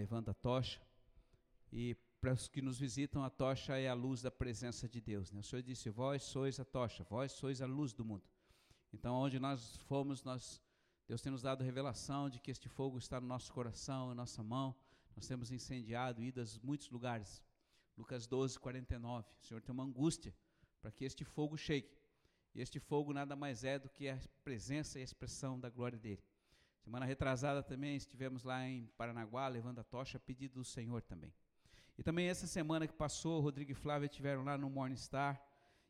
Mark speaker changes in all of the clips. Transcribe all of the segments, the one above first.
Speaker 1: levando a tocha. E para os que nos visitam, a tocha é a luz da presença de Deus. Né? O Senhor disse: Vós sois a tocha, vós sois a luz do mundo. Então, onde nós fomos, nós, Deus tem nos dado revelação de que este fogo está no nosso coração, em nossa mão. Nós temos incendiado, ido a muitos lugares. Lucas 12, 49. O Senhor tem uma angústia para que este fogo chegue. E este fogo nada mais é do que a presença e a expressão da glória dele. Semana retrasada também estivemos lá em Paranaguá, levando a tocha a pedido do Senhor também. E também essa semana que passou, Rodrigo e Flávia estiveram lá no Morningstar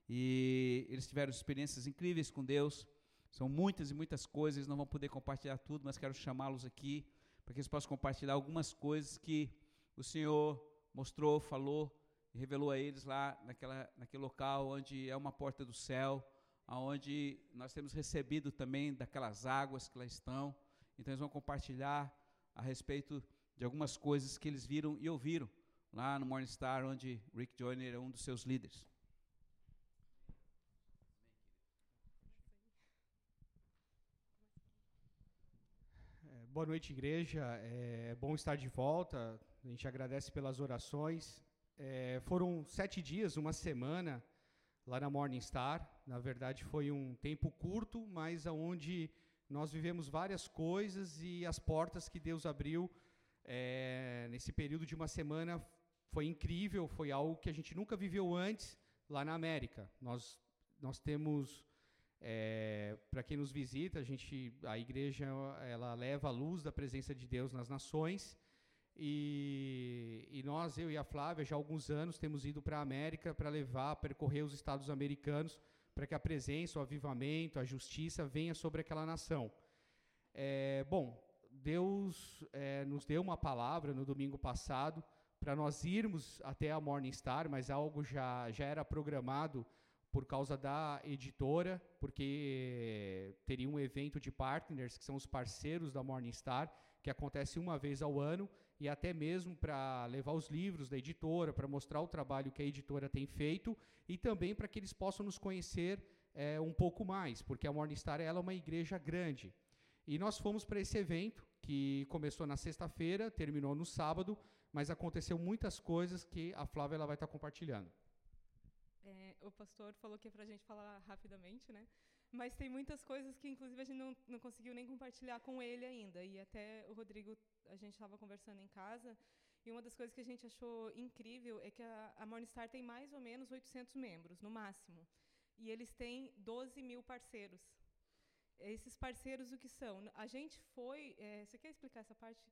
Speaker 1: e eles tiveram experiências incríveis com Deus. São muitas e muitas coisas, não vão poder compartilhar tudo, mas quero chamá-los aqui para que eles possam compartilhar algumas coisas que o Senhor mostrou, falou e revelou a eles lá naquela, naquele local onde é uma porta do céu, aonde nós temos recebido também daquelas águas que lá estão. Então eles vão compartilhar a respeito de algumas coisas que eles viram e ouviram lá no Morningstar, onde Rick Joyner é um dos seus líderes.
Speaker 2: É, boa noite, igreja. É bom estar de volta. A gente agradece pelas orações. É, foram sete dias, uma semana lá na Morningstar. Na verdade, foi um tempo curto, mas aonde nós vivemos várias coisas e as portas que Deus abriu é, nesse período de uma semana foi incrível, foi algo que a gente nunca viveu antes lá na América. Nós, nós temos, é, para quem nos visita, a, gente, a igreja ela leva a luz da presença de Deus nas nações. E, e nós, eu e a Flávia, já há alguns anos temos ido para a América para levar, percorrer os estados americanos, para que a presença, o avivamento, a justiça venha sobre aquela nação. É, bom, Deus é, nos deu uma palavra no domingo passado para nós irmos até a Morningstar, mas algo já, já era programado por causa da editora, porque teria um evento de partners, que são os parceiros da Morningstar, que acontece uma vez ao ano, e até mesmo para levar os livros da editora, para mostrar o trabalho que a editora tem feito, e também para que eles possam nos conhecer é, um pouco mais, porque a Morningstar ela é uma igreja grande. E nós fomos para esse evento, que começou na sexta-feira, terminou no sábado, mas aconteceu muitas coisas que a Flávia ela vai estar compartilhando.
Speaker 3: É, o pastor falou que é para a gente falar rapidamente, né? Mas tem muitas coisas que, inclusive, a gente não, não conseguiu nem compartilhar com ele ainda. E até o Rodrigo, a gente estava conversando em casa, e uma das coisas que a gente achou incrível é que a, a Morningstar tem mais ou menos 800 membros, no máximo. E eles têm 12 mil parceiros. Esses parceiros, o que são? A gente foi. É, você quer explicar essa parte?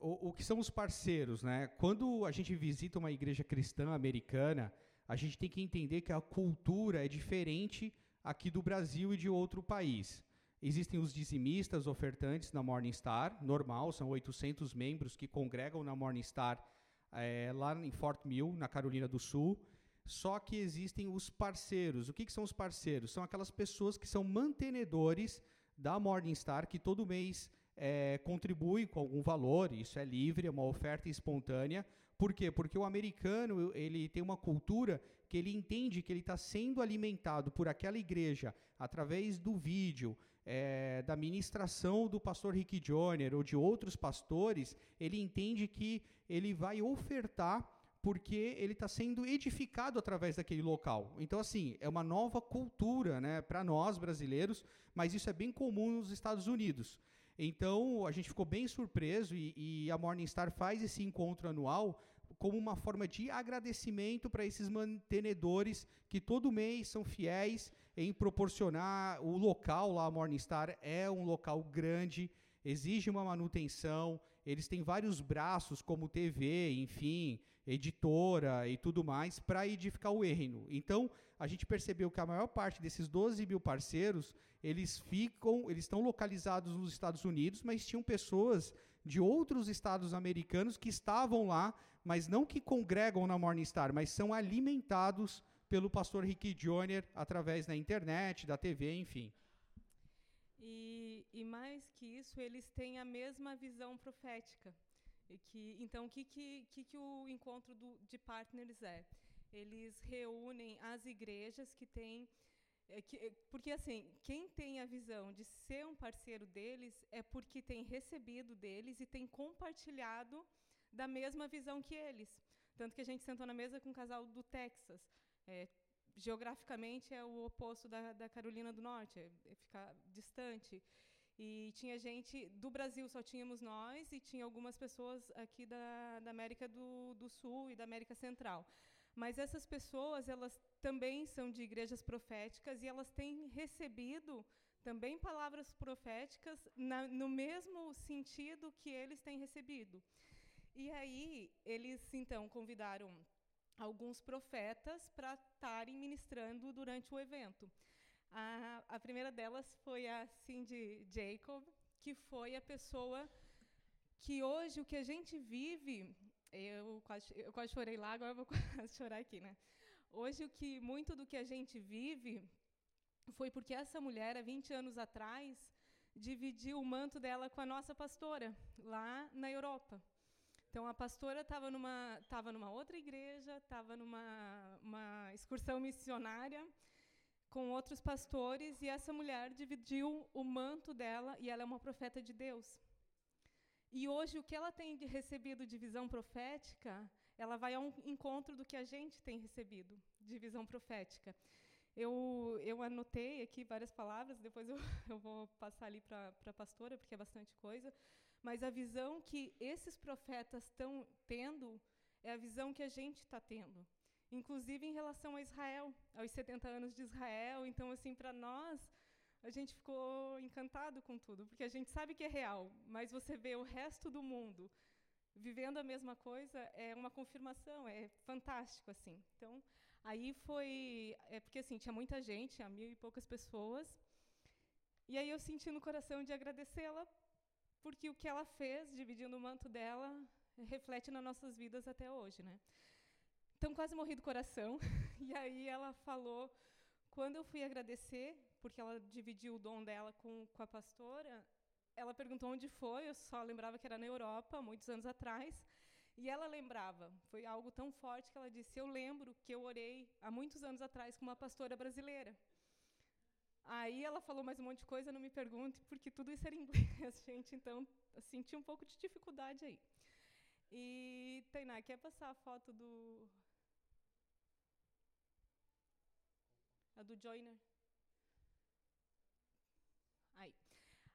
Speaker 2: o, o que são os parceiros, né? Quando a gente visita uma igreja cristã americana, a gente tem que entender que a cultura é diferente aqui do Brasil e de outro país. Existem os dizimistas ofertantes na Morningstar, normal, são 800 membros que congregam na Morningstar é, lá em Fort Mill, na Carolina do Sul. Só que existem os parceiros. O que, que são os parceiros? São aquelas pessoas que são mantenedores da Morningstar, que todo mês é, contribui com algum valor, isso é livre, é uma oferta espontânea. Por quê? Porque o americano ele tem uma cultura que ele entende que ele está sendo alimentado por aquela igreja através do vídeo, é, da ministração do pastor Rick Joyner ou de outros pastores, ele entende que ele vai ofertar porque ele está sendo edificado através daquele local. Então, assim, é uma nova cultura né, para nós brasileiros, mas isso é bem comum nos Estados Unidos. Então, a gente ficou bem surpreso e, e a Morningstar faz esse encontro anual como uma forma de agradecimento para esses mantenedores que todo mês são fiéis em proporcionar o local lá, a Morningstar é um local grande, exige uma manutenção, eles têm vários braços, como TV, enfim, editora e tudo mais, para edificar o reino. Então, a gente percebeu que a maior parte desses 12 mil parceiros, eles ficam, eles estão localizados nos Estados Unidos, mas tinham pessoas de outros estados americanos que estavam lá, mas não que congregam na Morningstar, mas são alimentados pelo pastor Rick Joyner através da internet, da TV, enfim.
Speaker 3: E, e, mais que isso, eles têm a mesma visão profética. Que, então, o que, que, que o encontro do, de partners é? Eles reúnem as igrejas que têm É que, é, porque, assim, quem tem a visão de ser um parceiro deles é porque tem recebido deles e tem compartilhado da mesma visão que eles. Tanto que a gente sentou na mesa com um casal do Texas. É, geograficamente é o oposto da, da Carolina do Norte, é, é ficar distante. E tinha gente do Brasil, só tínhamos nós, e tinha algumas pessoas aqui da, da América do, do Sul e da América Central. Mas essas pessoas, elas também são de igrejas proféticas e elas têm recebido também palavras proféticas na, no mesmo sentido que eles têm recebido. E aí, eles então convidaram alguns profetas para estarem ministrando durante o evento. A, a, primeira delas foi a Cindy Jacob, que foi a pessoa que hoje o que a gente vive eu quase, eu quase chorei lá, agora vou quase chorar aqui, né? Hoje, o que muito do que a gente vive foi porque essa mulher, há 20 anos atrás, dividiu o manto dela com a nossa pastora, lá na Europa. Então, a pastora estava numa, tava numa outra igreja, estava numa uma excursão missionária com outros pastores, e essa mulher dividiu o manto dela, e ela é uma profeta de Deus. E hoje o que ela tem recebido de visão profética, ela vai ao encontro do que a gente tem recebido de visão profética. Eu, eu anotei aqui várias palavras, depois eu, eu vou passar ali para a pastora, porque é bastante coisa. Mas a visão que esses profetas estão tendo é a visão que a gente está tendo. Inclusive em relação a Israel, aos 70 anos de Israel. Então, assim, para nós, a gente ficou encantado com tudo, porque a gente sabe que é real, mas você vê o resto do mundo vivendo a mesma coisa, é uma confirmação, é fantástico assim. Então, aí foi, é porque assim, tinha muita gente, tinha mil e poucas pessoas, e aí eu senti no coração de agradecê-la, porque o que ela fez, dividindo o manto dela, reflete nas nossas vidas até hoje, né? Então, quase morri do coração, e aí ela falou, quando eu fui agradecer, porque ela dividiu o dom dela com, com a pastora, ela perguntou onde foi, eu só lembrava que era na Europa, muitos anos atrás, e ela lembrava, foi algo tão forte que ela disse: Eu lembro que eu orei há muitos anos atrás com uma pastora brasileira. Aí ela falou mais um monte de coisa, não me pergunte, porque tudo isso era inglês, gente, então senti um pouco de dificuldade aí. E, Tainá, quer passar a foto do. A do Joiner? Aí.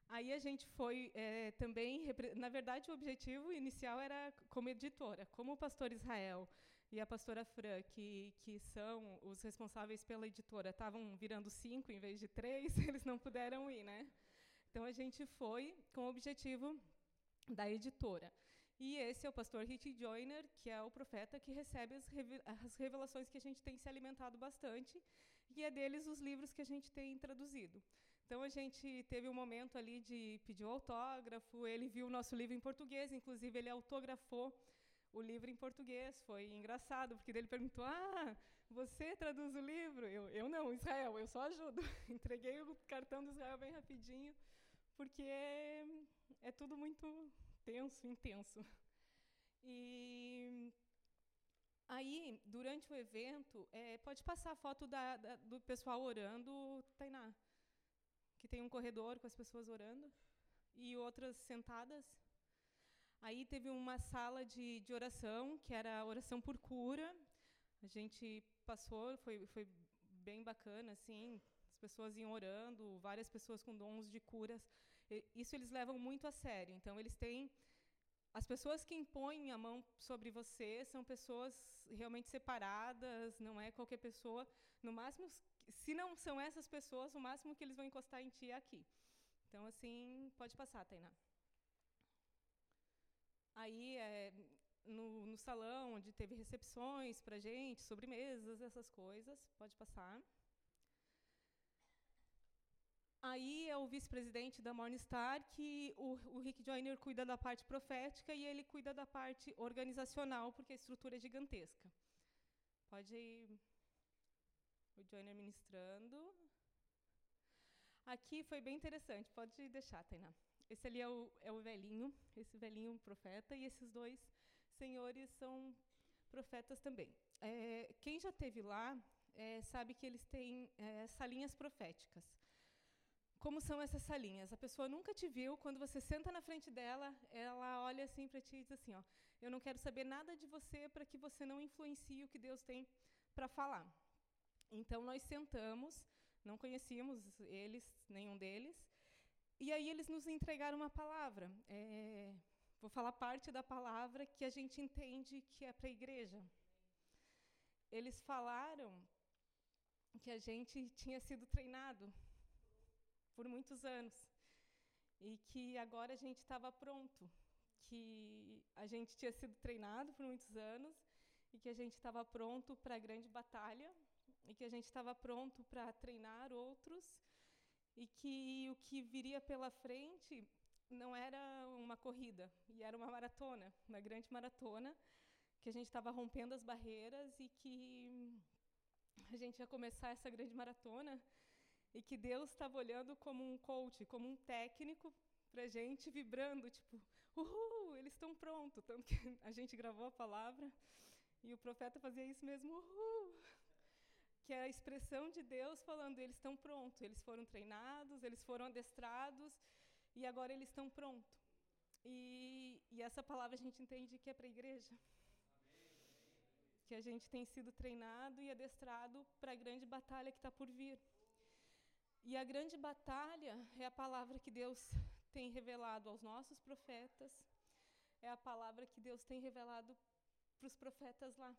Speaker 3: Aí a gente foi é, também, na verdade, o objetivo inicial era como editora, como o pastor Israel e a pastora Fran, que, que são os responsáveis pela editora, estavam virando cinco em vez de três, eles não puderam ir, né? Então a gente foi com o objetivo da editora. E esse é o pastor Rick Joyner, que é o profeta que recebe as, revelações que a gente tem se alimentado bastante, e é deles os livros que a gente tem traduzido. Então a gente teve um momento ali de pedir o autógrafo, ele viu o nosso livro em português, inclusive ele autografou o livro em português. Foi engraçado, porque ele perguntou: "Ah, você traduz o livro?" Eu, eu não, Israel, eu só ajudo. Entreguei o cartão do Israel bem rapidinho, porque é, é tudo muito tenso, intenso. E aí, durante o evento, é, pode passar a foto da, da, do pessoal orando, Tainá que tem um corredor com as pessoas orando e outras sentadas. Aí teve uma sala de, de oração, que era oração por cura. A gente passou, foi, foi bem bacana, assim, as pessoas iam orando, várias pessoas com dons de curas. Isso eles levam muito a sério. Então, eles têm. As pessoas que impõem a mão sobre você são pessoas realmente separadas, não é qualquer pessoa. No máximo, se não são essas pessoas, o máximo que eles vão encostar em ti é aqui. Então, assim, pode passar, Tainá. Aí, é, no, no, salão, onde teve recepções para gente, sobremesas, essas coisas, pode passar. Aí é o vice-presidente da Morningstar, que o, o, Rick Joyner cuida da parte profética e ele cuida da parte organizacional, porque a estrutura é gigantesca. Pode ir o Johnny ministrando. Aqui foi bem interessante, pode deixar, Tainá. Esse ali é o, é o velhinho, esse velhinho profeta, e esses dois senhores são profetas também. É, quem já teve lá, é, sabe que eles têm é, salinhas proféticas. Como são essas salinhas? A pessoa nunca te viu, quando você senta na frente dela, ela olha assim para ti e diz assim: ó, Eu não quero saber nada de você para que você não influencie o que Deus tem para falar. Então nós sentamos, não conhecíamos eles, nenhum deles, e aí eles nos entregaram uma palavra. É, vou falar parte da palavra que a gente entende que é para a igreja. Eles falaram que a gente tinha sido treinado por muitos anos. E que agora a gente estava pronto, que a gente tinha sido treinado por muitos anos e que a gente estava pronto para a grande batalha e que a gente estava pronto para treinar outros e que o que viria pela frente não era uma corrida, e era uma maratona, uma grande maratona, que a gente estava rompendo as barreiras e que a gente ia começar essa grande maratona e que Deus estava olhando como um coach, como um técnico para gente, vibrando, tipo, uhul, eles estão prontos. Tanto que a gente gravou a palavra e o profeta fazia isso mesmo, uhul. Que é a expressão de Deus falando, eles estão prontos, eles foram treinados, eles foram adestrados e agora eles estão prontos. E, e essa palavra a gente entende que é para a igreja. Que a gente tem sido treinado e adestrado para a grande batalha que está por vir. E a grande batalha é a palavra que Deus tem revelado aos nossos profetas, é a palavra que Deus tem revelado para os profetas lá.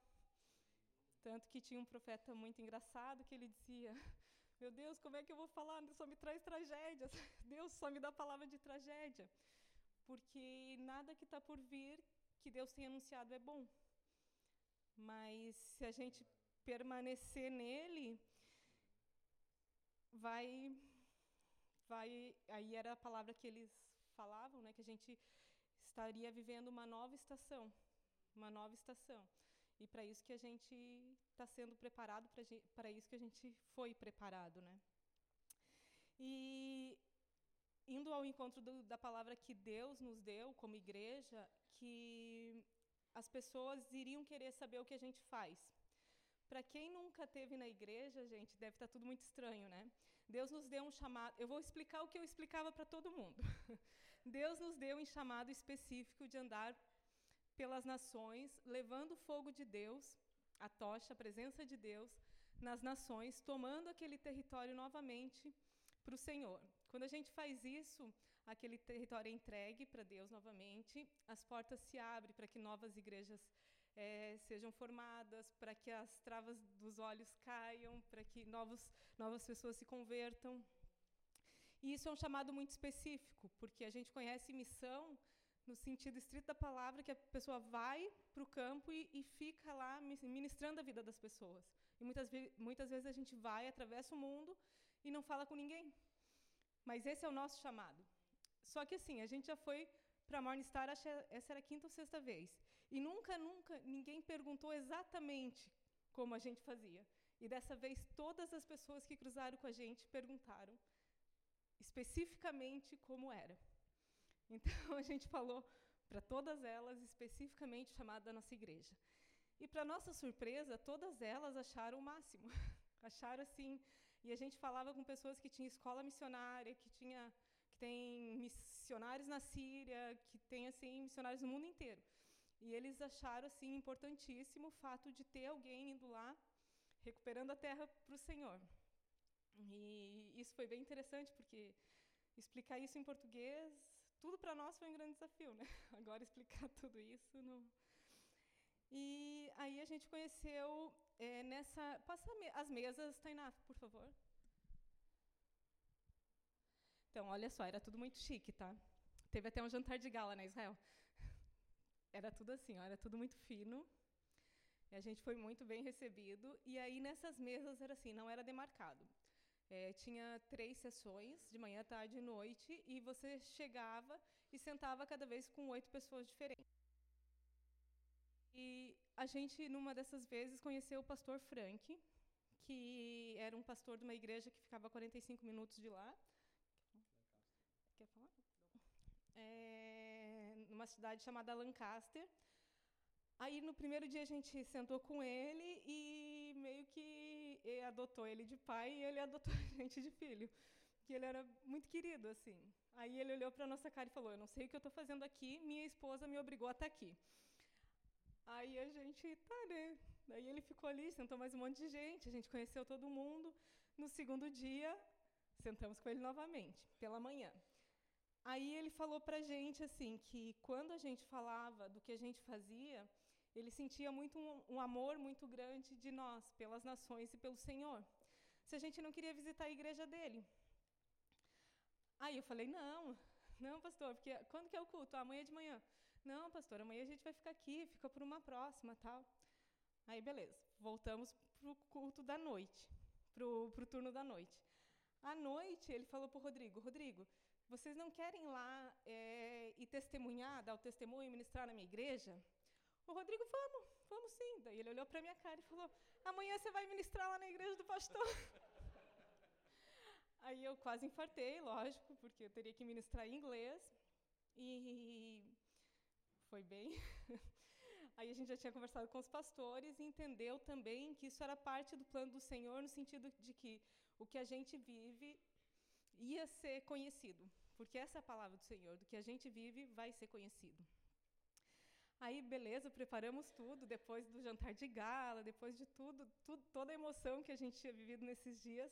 Speaker 3: Tanto que tinha um profeta muito engraçado que ele dizia: Meu Deus, como é que eu vou falar? Só me traz tragédias. Deus só me dá palavra de tragédia. Porque nada que está por vir, que Deus tem anunciado, é bom. Mas se a gente permanecer nele, vai vai aí era a palavra que eles falavam, né, que a gente estaria vivendo uma nova estação, uma nova estação. E para isso que a gente está sendo preparado, para isso que a gente foi preparado, né? E indo ao encontro do, da palavra que Deus nos deu como igreja, que as pessoas iriam querer saber o que a gente faz. Para quem nunca teve na igreja, gente, deve estar tá tudo muito estranho, né? Deus nos deu um chamado. Eu vou explicar o que eu explicava para todo mundo. Deus nos deu um chamado específico de andar pelas nações, levando o fogo de Deus, a tocha, a presença de Deus nas nações, tomando aquele território novamente para o Senhor. Quando a gente faz isso, aquele território é entregue para Deus novamente, as portas se abrem para que novas igrejas é, sejam formadas, para que as travas dos olhos caiam, para que novos, novas pessoas se convertam. E isso é um chamado muito específico, porque a gente conhece missão no sentido estrito da palavra, que a pessoa vai para o campo e, e, fica lá ministrando a vida das pessoas. E muitas, muitas vezes a gente vai, atravessa o mundo e não fala com ninguém. Mas esse é o nosso chamado. Só que assim, a gente já foi para Morningstar, acho que essa era a quinta ou sexta vez. E nunca, nunca ninguém perguntou exatamente como a gente fazia. E dessa vez todas as pessoas que cruzaram com a gente perguntaram especificamente como era. Então a gente falou para todas elas especificamente chamada da nossa igreja. E para nossa surpresa, todas elas acharam o máximo. acharam assim, e a gente falava com pessoas que tinham escola missionária, que tinha que tem missionários na Síria, que tem assim missionários no mundo inteiro. E eles acharam assim importantíssimo o fato de ter alguém indo lá recuperando a terra para o Senhor. E isso foi bem interessante porque explicar isso em português, tudo para nós foi um grande desafio, né? Agora explicar tudo isso não. E aí a gente conheceu é, nessa passa as mesas, Tainá, por favor. Então, olha só, era tudo muito chique, tá? Teve até um jantar de gala na né, Israel. Era tudo assim, ó, era tudo muito fino. E a gente foi muito bem recebido. E aí, nessas mesas, era assim, não era demarcado. É, tinha três sessões, de manhã, tarde e noite, e você chegava e sentava cada vez com oito pessoas diferentes. E a gente, numa dessas vezes, conheceu o pastor Frank, que era um pastor de uma igreja que ficava a 45 minutos de lá. Quer falar? É, numa cidade chamada Lancaster. Aí no primeiro dia a gente sentou com ele e meio que adotou ele de pai e ele adotou a gente de filho. Que ele era muito querido, assim. Aí ele olhou para nossa cara e falou: Eu não sei o que eu estou fazendo aqui, minha esposa me obrigou a estar aqui. Aí a gente, tá, né? Daí ele ficou ali, sentou mais um monte de gente, a gente conheceu todo mundo. No segundo dia, sentamos com ele novamente, pela manhã. Aí ele falou para gente assim que quando a gente falava do que a gente fazia, ele sentia muito um, um, amor muito grande de nós, pelas nações e pelo Senhor. Se a gente não queria visitar a igreja dele. Aí eu falei, não, não, pastor, porque quando que é o culto? Ah, amanhã de manhã. Não, pastor, amanhã a gente vai ficar aqui, fica por uma próxima, tal. Aí, beleza, voltamos para o culto da noite, para o turno da noite. À noite, ele falou para o Rodrigo, Rodrigo, vocês não querem lá é, ir testemunhar, dar o testemunho e ministrar na minha igreja? O Rodrigo, vamos, vamos sim. Daí ele olhou para minha cara e falou: amanhã você vai ministrar lá na igreja do pastor. Aí eu quase infartei, lógico, porque eu teria que ministrar em inglês. E foi bem. Aí a gente já tinha conversado com os pastores e entendeu também que isso era parte do plano do Senhor, no sentido de que o que a gente vive ia ser conhecido. Porque essa é a palavra do Senhor, do que a gente vive vai ser conhecido. Aí, beleza, preparamos tudo, depois do jantar de gala, depois de tudo, tudo toda a emoção que a gente tinha vivido nesses dias,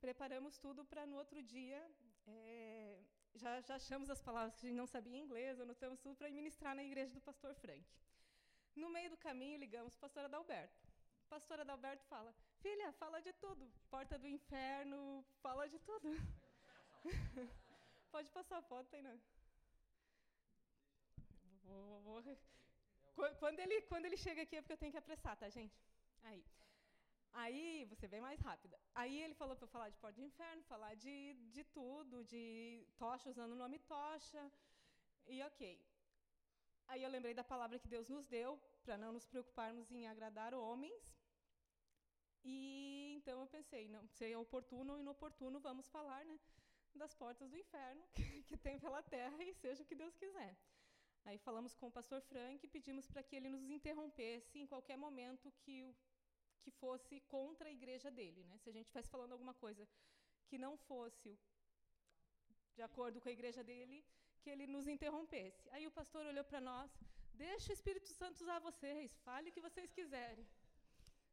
Speaker 3: preparamos tudo para no outro dia, é, já, já achamos as palavras que a gente não sabia em inglês, anotamos tudo para ministrar na igreja do pastor Frank. No meio do caminho, ligamos para a pastora Adalberto. A pastora Adalberto fala, filha, fala de tudo, porta do inferno, fala de tudo. Pode passar a foto, aí, não vou, vou, quando, ele, quando ele chega aqui é porque eu tenho que apressar, tá, gente? Aí. Aí, você vem mais rápida. Aí ele falou para eu falar de porta de inferno, falar de, de tudo, de tocha, usando o nome tocha. E ok. Aí eu lembrei da palavra que Deus nos deu, para não nos preocuparmos em agradar homens. E então eu pensei, não, se é oportuno ou inoportuno, vamos falar, né, das portas do inferno que, que tem pela terra e seja o que Deus quiser. Aí falamos com o pastor Frank e pedimos para que ele nos interrompesse em qualquer momento que, que fosse contra a igreja dele. Né? Se a gente estivesse falando alguma coisa que não fosse de acordo com a igreja dele, que ele nos interrompesse. Aí o pastor olhou para nós, deixa o Espírito Santo usar vocês, fale o que vocês quiserem.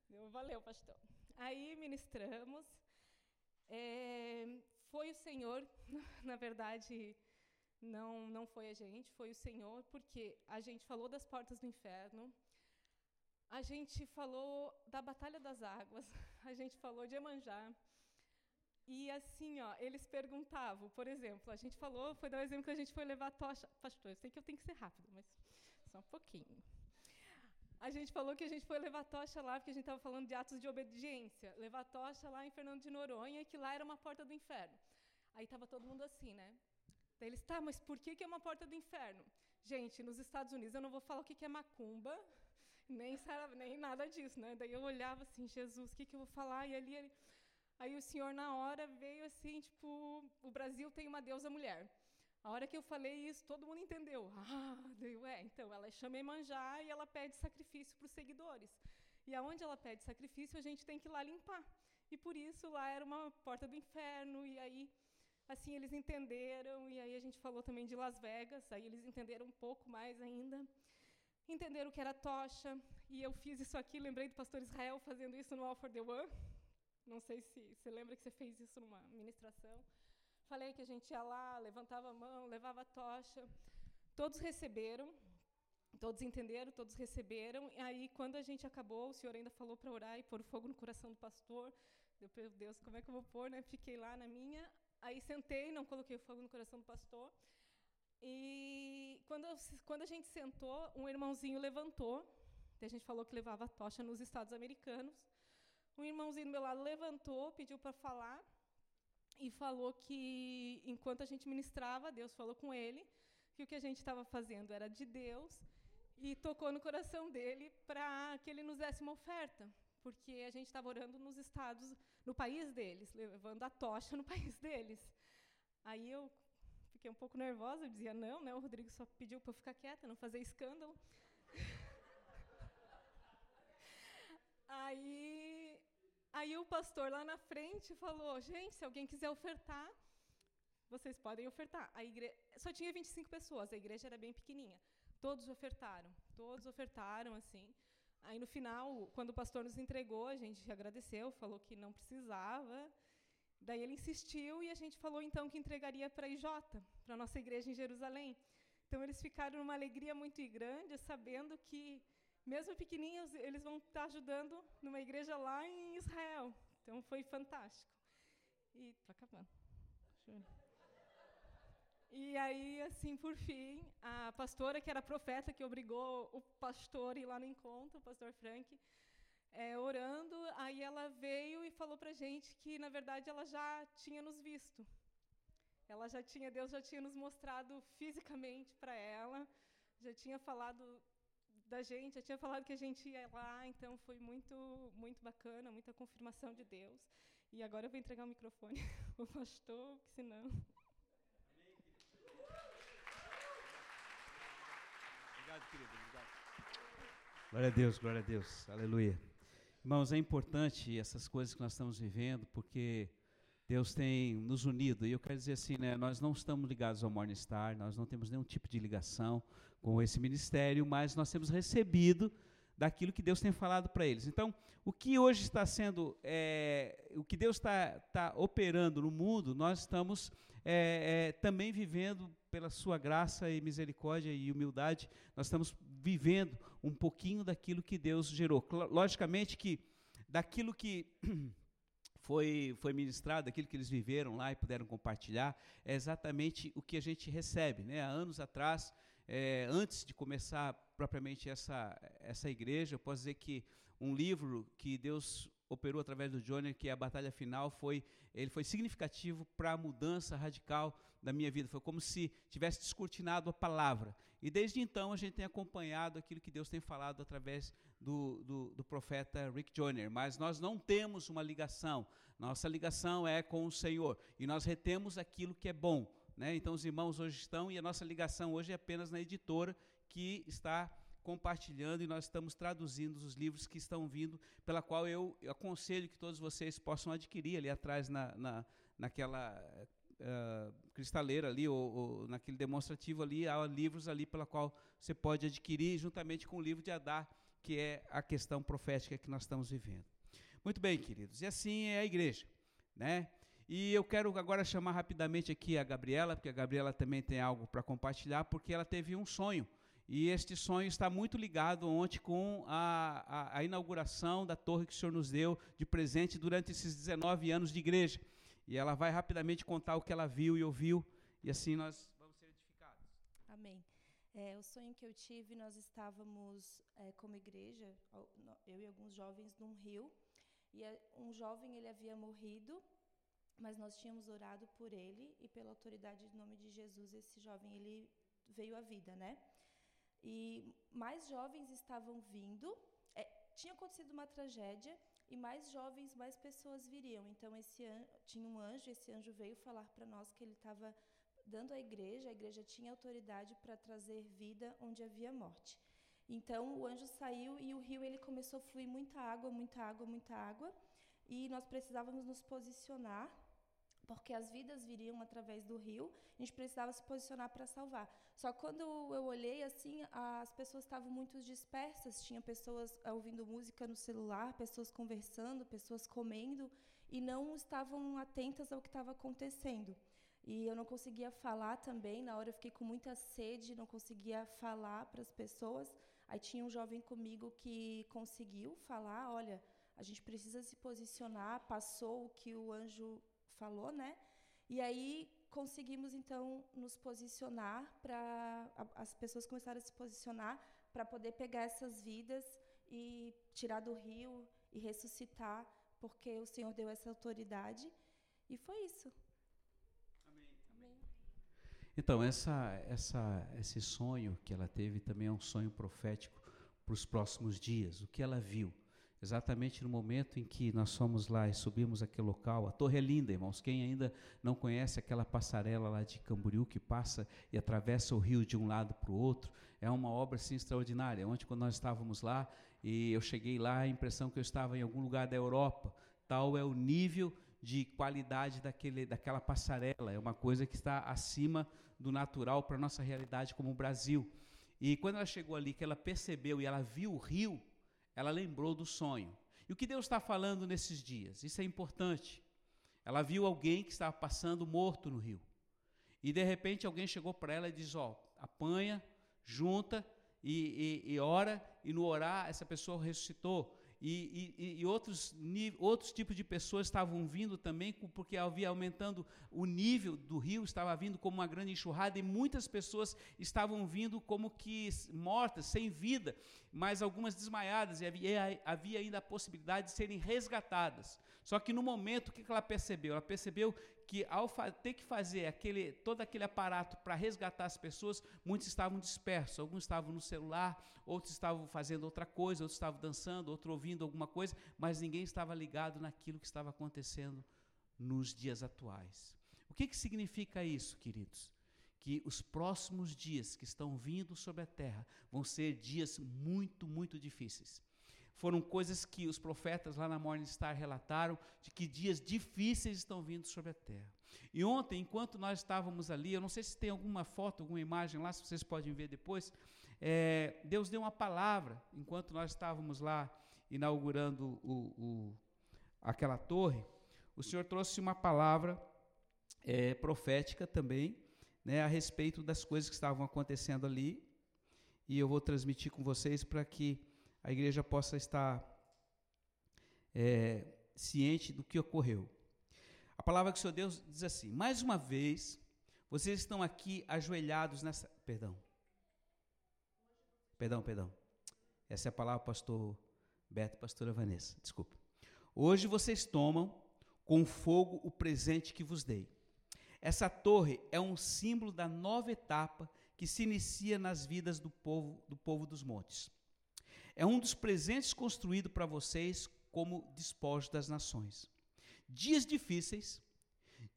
Speaker 3: Eu, Valeu, pastor. Aí ministramos. É, foi o Senhor, na verdade, não, não foi a gente, foi o Senhor, porque a gente falou das portas do inferno, a gente falou da Batalha das Águas, a gente falou de Emanjá. E assim, ó, eles perguntavam, por exemplo, a gente falou, foi dar o exemplo que a gente foi levar a tocha. Pastor, eu sei que eu tenho que ser rápido, mas só um pouquinho. A gente falou que a gente foi levar tocha lá, porque a gente estava falando de atos de obediência. Levar tocha lá em Fernando de Noronha, que lá era uma porta do inferno. Aí estava todo mundo assim, né? Daí eles, tá, mas por que, que é uma porta do inferno? Gente, nos Estados Unidos eu não vou falar o que, que é macumba, nem, nem nada disso, né? Daí eu olhava assim, Jesus, o que, que eu vou falar? E ali, aí o Senhor na hora veio assim, tipo, o Brasil tem uma deusa mulher. A hora que eu falei isso, todo mundo entendeu. Ah, daí, ué, então ela chama Emanjá e ela pede sacrifício para os seguidores. E aonde ela pede sacrifício, a gente tem que ir lá limpar. E por isso lá era uma porta do inferno, e aí assim eles entenderam, e aí a gente falou também de Las Vegas, aí eles entenderam um pouco mais ainda. Entenderam que era tocha, e eu fiz isso aqui, lembrei do pastor Israel fazendo isso no All for the One. Não sei se você lembra que você fez isso numa ministração. Falei que a gente ia lá, levantava a mão, levava a tocha. Todos receberam, todos entenderam, todos receberam. E aí, quando a gente acabou, o senhor ainda falou para orar e pôr fogo no coração do pastor. Eu, meu Deus, como é que eu vou pôr, né? Fiquei lá na minha. Aí sentei, não coloquei fogo no coração do pastor. E quando, quando a gente sentou, um irmãozinho levantou. A gente falou que levava a tocha nos Estados Americanos. Um irmãozinho do meu lado levantou, pediu para falar e falou que enquanto a gente ministrava, Deus falou com ele que o que a gente estava fazendo era de Deus e tocou no coração dele para que ele nos desse uma oferta porque a gente estava orando nos estados, no país deles, levando a tocha no país deles. Aí eu fiquei um pouco nervosa, eu dizia não, né? O Rodrigo só pediu para eu ficar quieta, não fazer escândalo. aí, Aí o pastor lá na frente falou: gente, se alguém quiser ofertar, vocês podem ofertar. A igre... Só tinha 25 pessoas, a igreja era bem pequenininha. Todos ofertaram, todos ofertaram assim. Aí no final, quando o pastor nos entregou, a gente agradeceu, falou que não precisava. Daí ele insistiu e a gente falou então que entregaria para a IJ, para a nossa igreja em Jerusalém. Então eles ficaram numa alegria muito grande, sabendo que mesmo pequenininhos, eles vão estar ajudando numa igreja lá em Israel. Então foi fantástico. E está acabando. E aí, assim, por fim, a pastora, que era profeta, que obrigou o pastor a ir lá no encontro, o pastor Frank, é, orando, aí ela veio e falou para gente que, na verdade, ela já tinha nos visto. Ela já tinha, Deus já tinha nos mostrado fisicamente para ela, já tinha falado da gente, já tinha falado que a gente ia lá, então foi muito, muito bacana, muita confirmação de Deus. E agora eu vou entregar o microfone ao pastor, que senão.
Speaker 1: Obrigado, querido. Obrigado. Glória a Deus, glória a Deus. Aleluia. Irmãos, é importante essas coisas que nós estamos vivendo, porque Deus tem nos unido. E eu quero dizer assim, né, nós não estamos ligados ao Morningstar, nós não temos nenhum tipo de ligação com esse ministério, mas nós temos recebido daquilo que Deus tem falado para eles. Então, o que hoje está sendo, é, o que Deus está tá operando no mundo, nós estamos é, é, também vivendo pela sua graça e misericórdia e humildade, nós estamos vivendo um pouquinho daquilo que Deus gerou. Logicamente que daquilo que foi, foi ministrado, aquilo que eles viveram lá e puderam compartilhar, é exatamente o que a gente recebe. Né? Há anos atrás, é, antes de começar propriamente essa, essa igreja, eu posso dizer que um livro que Deus operou através do Johnny, que é a Batalha Final, foi, ele foi significativo para a mudança radical da minha vida. Foi como se tivesse descortinado a palavra. E desde então a gente tem acompanhado aquilo que Deus tem falado através do, do, do profeta Rick Joyner. Mas nós não temos uma ligação. Nossa ligação é com o Senhor. E nós retemos aquilo que é bom. Né? Então, os irmãos hoje estão, e a nossa ligação hoje é apenas na editora que está compartilhando e nós estamos traduzindo os livros que estão vindo, pela qual eu, aconselho que todos vocês possam adquirir ali atrás na, na, naquela uh, cristaleira ali, ou, ou, naquele demonstrativo ali, há livros ali pela qual você pode adquirir, juntamente com o livro de Adar, que é a questão profética que nós estamos vivendo. Muito bem, queridos, e assim é a igreja, né? E eu quero agora chamar rapidamente aqui a Gabriela, porque a Gabriela também tem algo para compartilhar, porque ela teve um sonho. E este sonho está muito ligado ontem com a, a, a, inauguração da torre que o Senhor nos deu de presente durante esses 19 anos de igreja. E ela vai rapidamente contar o que ela viu e ouviu, e assim nós vamos ser edificados.
Speaker 4: Amém. É, o sonho que eu tive, nós estávamos é, como igreja, eu e alguns jovens, num rio, e um jovem ele havia morrido mas nós tínhamos orado por ele e pela autoridade do nome de Jesus esse jovem ele veio à vida, né? E mais jovens estavam vindo. É, tinha acontecido uma tragédia e mais jovens, mais pessoas viriam. Então esse tinha um anjo, esse anjo veio falar para nós que ele estava dando à igreja, a igreja tinha autoridade para trazer vida onde havia morte. Então o anjo saiu e o rio ele começou a fluir muita água, muita água, muita água, e nós precisávamos nos posicionar porque as vidas viriam através do rio, a gente precisava se posicionar para salvar. Só que quando eu olhei assim, as pessoas estavam muito dispersas, tinha pessoas eh, ouvindo música no celular, pessoas conversando, pessoas comendo e não estavam atentas ao que estava acontecendo. E eu não conseguia falar também, na hora eu fiquei com muita sede, não conseguia falar para as pessoas. Aí tinha um jovem comigo que conseguiu falar, olha, a gente precisa se posicionar, passou o que o anjo falou, né? E aí conseguimos então nos posicionar para as pessoas começaram a se posicionar para poder pegar essas vidas e tirar do rio e ressuscitar, porque o Senhor deu essa autoridade. E foi isso.
Speaker 1: Amém. Amém. Então, essa, essa, esse sonho que ela teve também é um sonho profético para os próximos dias. O que ela viu? Exatamente no momento em que nós fomos lá e subimos aquele local. A torre é linda, irmãos. Quem ainda não conhece aquela passarela lá de Camboriú que passa e atravessa o rio de um lado para o outro, é uma obra assim, extraordinária. Ontem, quando nós estávamos lá, e eu cheguei lá, a impressão que eu estava em algum lugar da Europa, tal é o nível de qualidade daquele, daquela passarela. É uma coisa que está acima do natural para a nossa realidade como o Brasil. E quando ela chegou ali, que ela percebeu e ela viu o rio, ela lembrou do sonho. E o que Deus está falando nesses dias? Isso é importante. Ela viu alguém que estava passando morto no rio. E de repente alguém chegou para ela e diz: Ó, apanha, junta e, e, e ora, e no orar essa pessoa ressuscitou e, e, e outros, outros tipos de pessoas estavam vindo também, porque havia aumentando o nível do rio, estava vindo como uma grande enxurrada, e muitas pessoas estavam vindo como que mortas, sem vida, mas algumas desmaiadas, e havia, havia ainda a possibilidade de serem resgatadas. Só que no momento, o que ela percebeu? Ela percebeu que ao ter que fazer aquele, todo aquele aparato para resgatar as pessoas, muitos estavam dispersos. Alguns estavam no celular, outros estavam fazendo outra coisa, outros estavam dançando, outros ouvindo alguma coisa, mas ninguém estava ligado naquilo que estava acontecendo nos dias atuais. O que, que significa isso, queridos? Que os próximos dias que estão vindo sobre a terra vão ser dias muito, muito difíceis foram coisas que os profetas lá na Morning Star relataram de que dias difíceis estão vindo sobre a terra. E ontem, enquanto nós estávamos ali, eu não sei se tem alguma foto, alguma imagem lá, se vocês podem ver depois, é, Deus deu uma palavra enquanto nós estávamos lá inaugurando o, o, aquela torre. O Senhor trouxe uma palavra é, profética também, né, a respeito das coisas que estavam acontecendo ali. E eu vou transmitir com vocês para que a igreja possa estar é, ciente do que ocorreu. A palavra que o Senhor Deus diz assim: mais uma vez, vocês estão aqui ajoelhados nessa. Perdão. Perdão, perdão. Essa é a palavra, pastor Beto, pastora Vanessa. Desculpa. Hoje vocês tomam com fogo o presente que vos dei. Essa torre é um símbolo da nova etapa que se inicia nas vidas do povo, do povo dos montes. É um dos presentes construído para vocês como despojo das nações. Dias difíceis,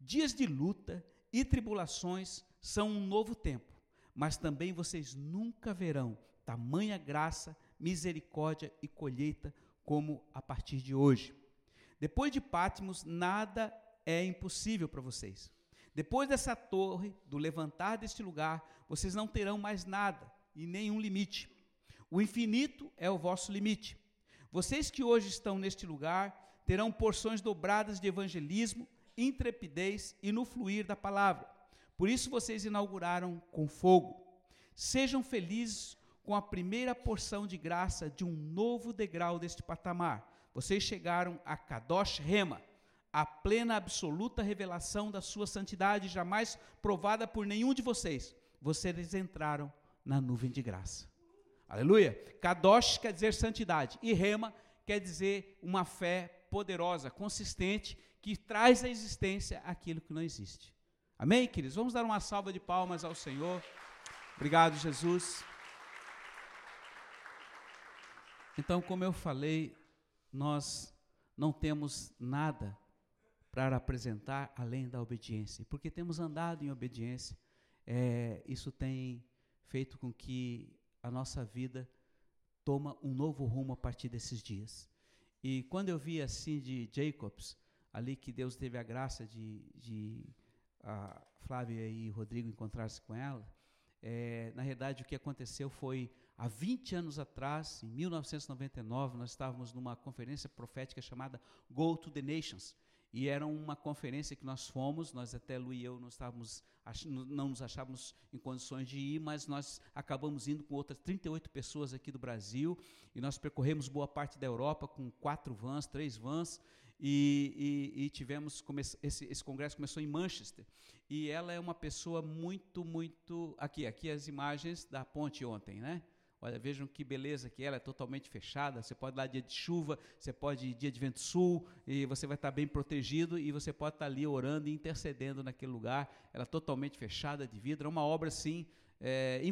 Speaker 1: dias de luta e tribulações são um novo tempo, mas também vocês nunca verão tamanha graça, misericórdia e colheita como a partir de hoje. Depois de Pátimos, nada é impossível para vocês. Depois dessa torre, do levantar deste lugar, vocês não terão mais nada e nenhum limite. O infinito é o vosso limite. Vocês que hoje estão neste lugar terão porções dobradas de evangelismo, intrepidez e no fluir da palavra. Por isso vocês inauguraram com fogo. Sejam felizes com a primeira porção de graça de um novo degrau deste patamar. Vocês chegaram a Kadosh Rema, a plena absoluta revelação da sua santidade, jamais provada por nenhum de vocês. Vocês entraram na nuvem de graça. Aleluia. Kadosh quer dizer santidade. E Rema quer dizer uma fé poderosa, consistente, que traz à existência aquilo que não existe. Amém, queridos? Vamos dar uma salva de palmas ao Senhor. Obrigado, Jesus. Então, como eu falei, nós não temos nada para apresentar além da obediência. Porque temos andado em obediência, é, isso tem feito com que a nossa vida toma um novo rumo a partir desses dias. E quando eu vi assim de Jacobs, ali que Deus teve a graça de, de a Flávia e Rodrigo encontrar-se com ela, é, na realidade o que aconteceu foi há 20 anos atrás, em 1999, nós estávamos numa conferência profética chamada Go to the Nations. E era uma conferência que nós fomos, nós até Lu e eu não estávamos, não nos achávamos em condições de ir, mas nós acabamos indo com outras 38 pessoas aqui do Brasil, e nós percorremos boa parte da Europa com quatro vans, três vans, e, e, e tivemos, esse, esse congresso começou em Manchester, e ela é uma pessoa muito, muito, aqui, aqui as imagens da ponte ontem, né? Olha, vejam que beleza que ela é totalmente fechada. Você pode ir lá dia de chuva, você pode ir dia de vento sul, e você vai estar bem protegido e você pode estar ali orando e intercedendo naquele lugar. Ela é totalmente fechada de vidro. É uma obra, sim, é,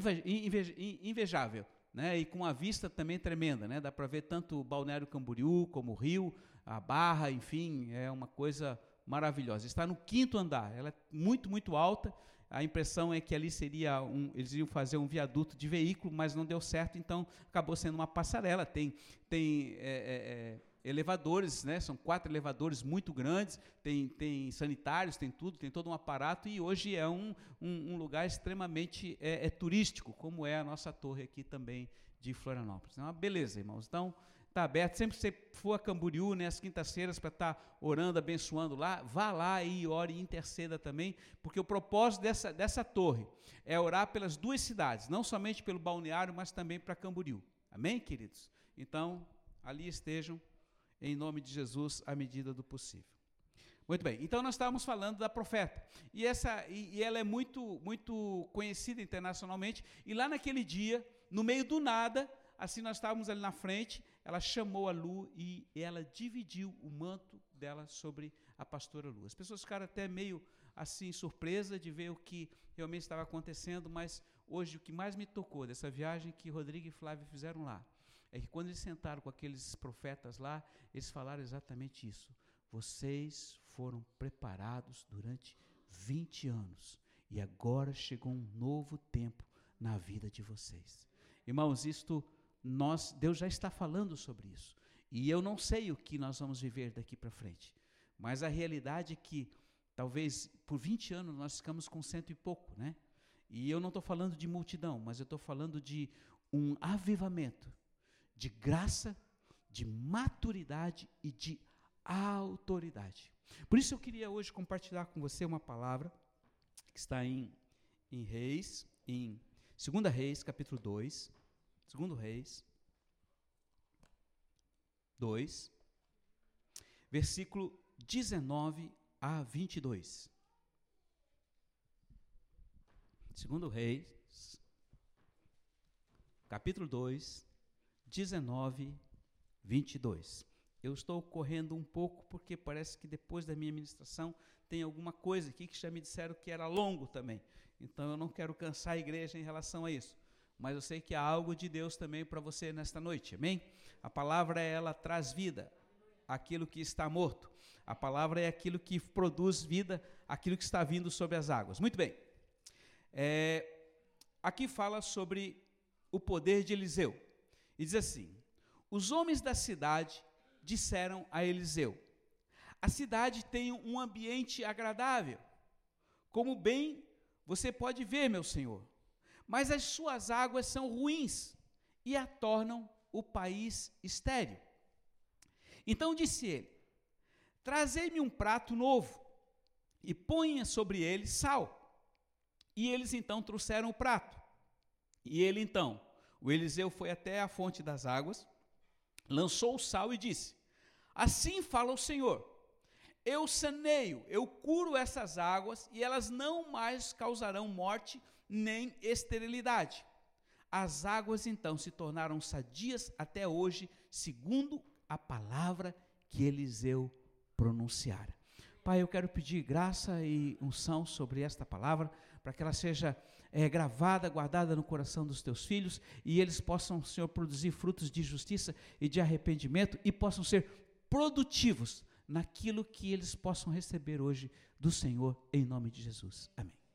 Speaker 1: invejável. Né? E com a vista também tremenda. Né? Dá para ver tanto o Balneário Camboriú como o Rio, a Barra, enfim, é uma coisa maravilhosa. Está no quinto andar. Ela é muito, muito alta a impressão é que ali seria um, eles iam fazer um viaduto de veículo, mas não deu certo, então acabou sendo uma passarela. Tem, tem é, é, elevadores, né? São quatro elevadores muito grandes, tem, tem sanitários, tem tudo, tem todo um aparato e hoje é um, um, um lugar extremamente é, é, turístico, como é a nossa torre aqui também de Florianópolis. É uma beleza, irmãos. Então, está aberto. Sempre que você for a Camboriú, né, às quintas-feiras, para estar tá orando, abençoando lá, vá lá e ore e interceda também, porque o propósito dessa, dessa torre é orar pelas duas cidades, não somente pelo balneário, mas também para Camboriú. Amém, queridos? Então, ali estejam em nome de Jesus, à medida do possível. Muito bem, então nós estávamos falando da profeta, e, essa, e, e ela é muito, muito conhecida internacionalmente, e lá naquele dia, no meio do nada, assim nós estávamos ali na frente, ela chamou a Lu e ela dividiu o manto dela sobre a pastora Lu. As pessoas ficaram até meio assim surpresa de ver o que realmente estava acontecendo, mas hoje o que mais me tocou dessa viagem que Rodrigo e Flávio fizeram lá é que quando eles sentaram com aqueles profetas lá, eles falaram exatamente isso. Vocês foram preparados durante 20 anos e agora chegou um novo tempo na vida de vocês. Irmãos, isto nós Deus já está falando sobre isso. E eu não sei o que nós vamos viver daqui para frente. Mas a realidade é que talvez por 20 anos nós ficamos com cento e pouco, né? E eu não estou falando de multidão, mas eu estou falando de um avivamento de graça, de maturidade e de autoridade. Por isso eu queria hoje compartilhar com você uma palavra que está em, em Reis, em 2 Reis, capítulo 2. 2 Reis 2, versículo 19 a 22. 2 Reis, capítulo 2, 19, 22. Eu estou correndo um pouco porque parece que depois da minha ministração tem alguma coisa aqui que já me disseram que era longo também. Então eu não quero cansar a igreja em relação a isso. Mas eu sei que há algo de Deus também para você nesta noite. Amém? A palavra ela traz vida aquilo que está morto. A palavra é aquilo que produz vida, aquilo que está vindo sobre as águas. Muito bem. É, aqui fala sobre o poder de Eliseu. E diz assim: Os homens da cidade disseram a Eliseu: A cidade tem um ambiente agradável, como bem você pode ver, meu senhor, mas as suas águas são ruins e a tornam o país estéril. Então disse ele: Trazei-me um prato novo e ponha sobre ele sal. E eles então trouxeram o prato. E ele então o Eliseu foi até a fonte das águas, lançou o sal e disse: Assim fala o Senhor: Eu saneio, eu curo essas águas e elas não mais causarão morte nem esterilidade. As águas então se tornaram sadias até hoje, segundo a palavra que Eliseu pronunciara. Pai, eu quero pedir graça e unção sobre esta palavra, para que ela seja é, gravada, guardada no coração dos teus filhos, e eles possam, Senhor, produzir frutos de justiça e de arrependimento, e possam ser produtivos naquilo que eles possam receber hoje do Senhor, em nome de Jesus. Amém.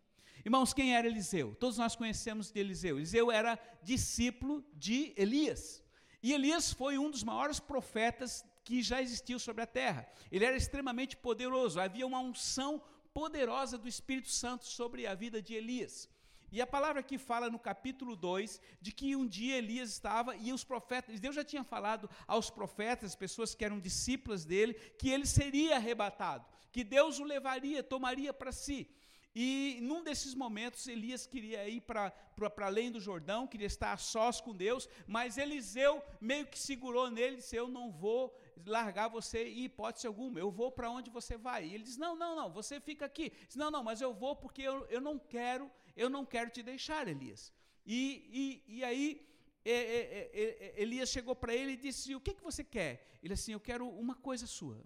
Speaker 1: Irmãos, quem era Eliseu? Todos nós conhecemos de Eliseu. Eliseu era discípulo de Elias. E Elias foi um dos maiores profetas que já existiu sobre a terra. Ele era extremamente poderoso, havia uma unção poderosa do Espírito Santo sobre a vida de Elias. E a palavra aqui fala no capítulo 2 de que um dia Elias estava e os profetas, Deus já tinha falado aos profetas, pessoas que eram discípulas dele, que ele seria arrebatado, que Deus o levaria, tomaria para si. E num desses momentos, Elias queria ir para além do Jordão, queria estar a sós com Deus, mas Eliseu meio que segurou nele e disse: Eu não vou largar você em hipótese alguma, eu vou para onde você vai. E ele diz: Não, não, não, você fica aqui. Diz, não, não, mas eu vou porque eu, eu não quero, eu não quero te deixar, Elias. E, e, e aí é, é, Elias chegou para ele e disse: O que, que você quer? Ele disse assim: Eu quero uma coisa sua.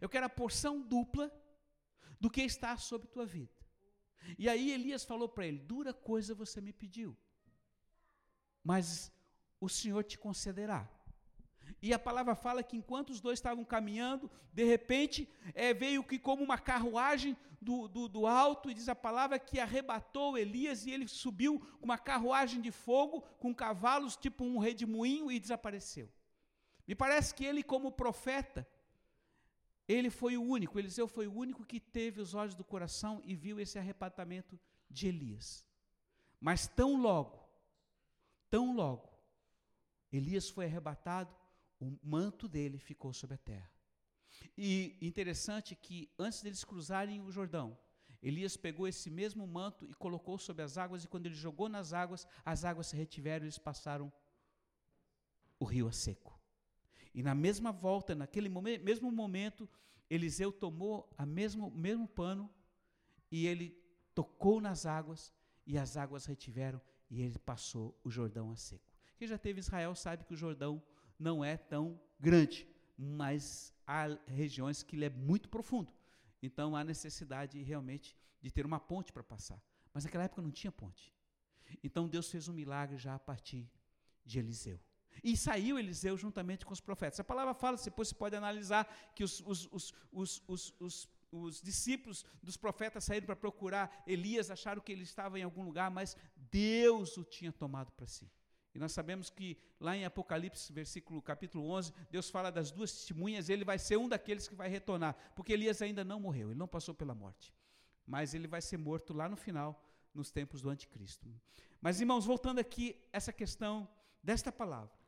Speaker 1: Eu quero a porção dupla do que está sobre tua vida. E aí Elias falou para ele: dura coisa você me pediu, mas o Senhor te concederá. E a palavra fala que enquanto os dois estavam caminhando, de repente é, veio que como uma carruagem do, do, do, alto, e diz a palavra que arrebatou Elias e ele subiu com uma carruagem de fogo, com cavalos tipo um redemoinho e desapareceu. Me parece que ele, como profeta, ele foi o único, Eliseu foi o único que teve os olhos do coração e viu esse arrebatamento de Elias. Mas tão logo, tão logo, Elias foi arrebatado, o manto dele ficou sobre a terra. E interessante que antes deles cruzarem o Jordão, Elias pegou esse mesmo manto e colocou sobre as águas, e quando ele jogou nas águas, as águas se retiveram e eles passaram o rio a seco. E na mesma volta, naquele mesmo momento, Eliseu tomou o mesmo, mesmo pano e ele tocou nas águas, e as águas retiveram, e ele passou o Jordão a seco. Quem já teve Israel sabe que o Jordão não é tão grande, mas há regiões que ele é muito profundo. Então há necessidade realmente de ter uma ponte para passar. Mas naquela época não tinha ponte. Então Deus fez um milagre já a partir de Eliseu. E saiu Eliseu juntamente com os profetas. A palavra fala, depois você pode analisar, que os, os, os, os, os discípulos dos profetas saíram para procurar Elias, acharam que ele estava em algum lugar, mas Deus o tinha tomado para si. E nós sabemos que lá em Apocalipse, versículo capítulo 11, Deus fala das duas testemunhas, ele vai ser um daqueles que vai retornar, porque Elias ainda não morreu, ele não passou pela morte. Mas ele vai ser morto lá no final, nos tempos do anticristo. Mas irmãos, voltando aqui essa questão desta palavra,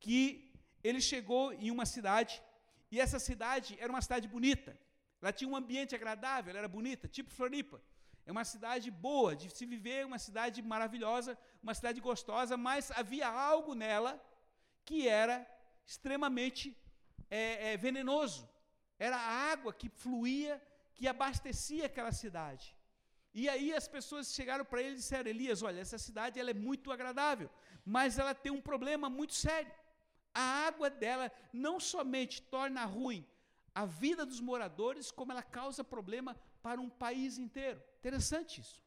Speaker 1: que ele chegou em uma cidade, e essa cidade era uma cidade bonita. Ela tinha um ambiente agradável, ela era bonita, tipo Floripa. É uma cidade boa de se viver, uma cidade maravilhosa, uma cidade gostosa, mas havia algo nela que era extremamente é, é, venenoso. Era a água que fluía, que abastecia aquela cidade. E aí as pessoas chegaram para ele e disseram: Elias, olha, essa cidade ela é muito agradável, mas ela tem um problema muito sério. A água dela não somente torna ruim a vida dos moradores, como ela causa problema para um país inteiro. Interessante isso.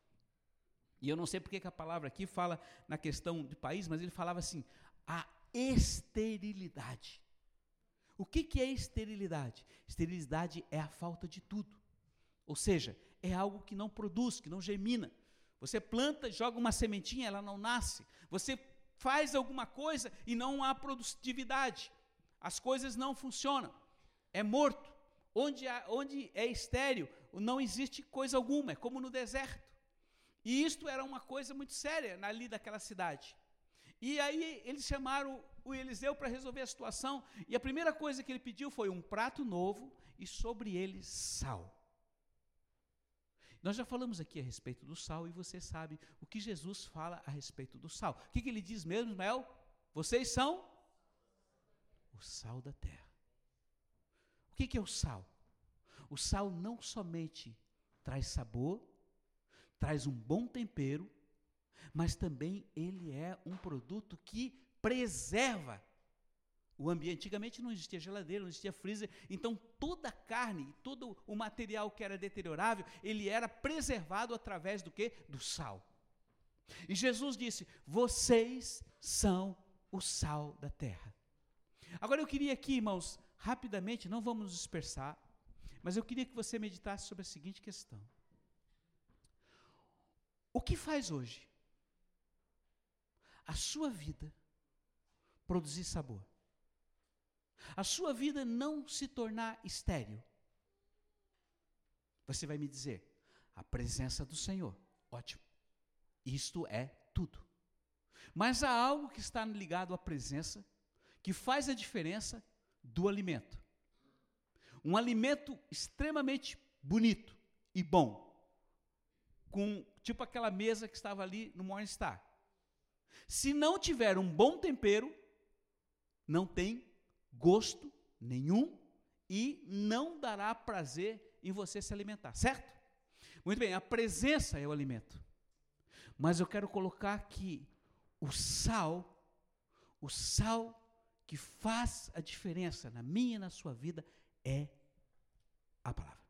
Speaker 1: E eu não sei porque que a palavra aqui fala na questão de país, mas ele falava assim: a esterilidade. O que, que é esterilidade? Esterilidade é a falta de tudo. Ou seja, é algo que não produz, que não germina. Você planta, joga uma sementinha, ela não nasce. Você faz alguma coisa e não há produtividade. As coisas não funcionam. É morto. Onde, há, onde é estéreo, não existe coisa alguma, é como no deserto. E isto era uma coisa muito séria ali daquela cidade. E aí eles chamaram o Eliseu para resolver a situação, e a primeira coisa que ele pediu foi um prato novo e sobre ele sal. Nós já falamos aqui a respeito do sal e você sabe o que Jesus fala a respeito do sal. O que, que ele diz mesmo, Ismael? Vocês são o sal da terra. O que, que é o sal? O sal não somente traz sabor, traz um bom tempero, mas também ele é um produto que preserva o ambiente. Antigamente não existia geladeira, não existia freezer, então toda a carne, todo o material que era deteriorável, ele era preservado através do que? Do sal. E Jesus disse: "Vocês são o sal da terra". Agora eu queria aqui, irmãos, rapidamente, não vamos nos dispersar, mas eu queria que você meditasse sobre a seguinte questão: O que faz hoje a sua vida produzir sabor? A sua vida não se tornar estéril? Você vai me dizer, a presença do Senhor. Ótimo. Isto é tudo. Mas há algo que está ligado à presença que faz a diferença do alimento. Um alimento extremamente bonito e bom, com tipo aquela mesa que estava ali no Morningstar. Se não tiver um bom tempero, não tem gosto nenhum e não dará prazer em você se alimentar, certo? Muito bem, a presença é o alimento. Mas eu quero colocar que o sal, o sal que faz a diferença na minha e na sua vida é a palavra.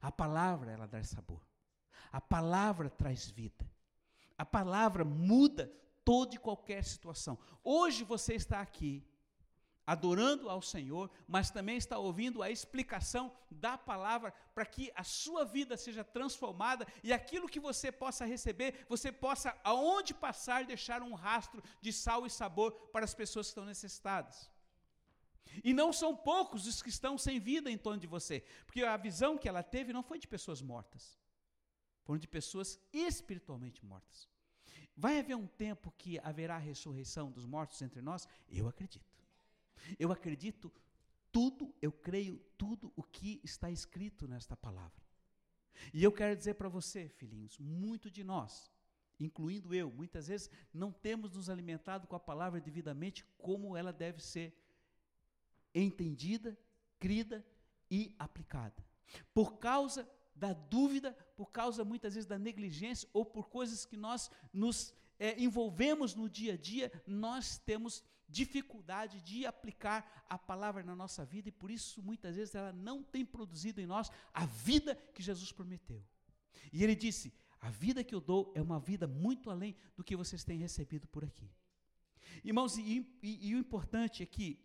Speaker 1: A palavra, ela dá sabor. A palavra traz vida. A palavra muda toda e qualquer situação. Hoje você está aqui adorando ao Senhor, mas também está ouvindo a explicação da palavra para que a sua vida seja transformada e aquilo que você possa receber, você possa, aonde passar, deixar um rastro de sal e sabor para as pessoas que estão necessitadas. E não são poucos os que estão sem vida em torno de você, porque a visão que ela teve não foi de pessoas mortas, foram de pessoas espiritualmente mortas. Vai haver um tempo que haverá ressurreição dos mortos entre nós? Eu acredito. Eu acredito tudo, eu creio tudo o que está escrito nesta palavra. E eu quero dizer para você, filhinhos, muito de nós, incluindo eu, muitas vezes não temos nos alimentado com a palavra devidamente como ela deve ser entendida, crida e aplicada. Por causa da dúvida, por causa muitas vezes da negligência ou por coisas que nós nos é, envolvemos no dia a dia, nós temos dificuldade de aplicar a palavra na nossa vida e por isso muitas vezes ela não tem produzido em nós a vida que Jesus prometeu. E ele disse: A vida que eu dou é uma vida muito além do que vocês têm recebido por aqui. Irmãos, e, e, e o importante é que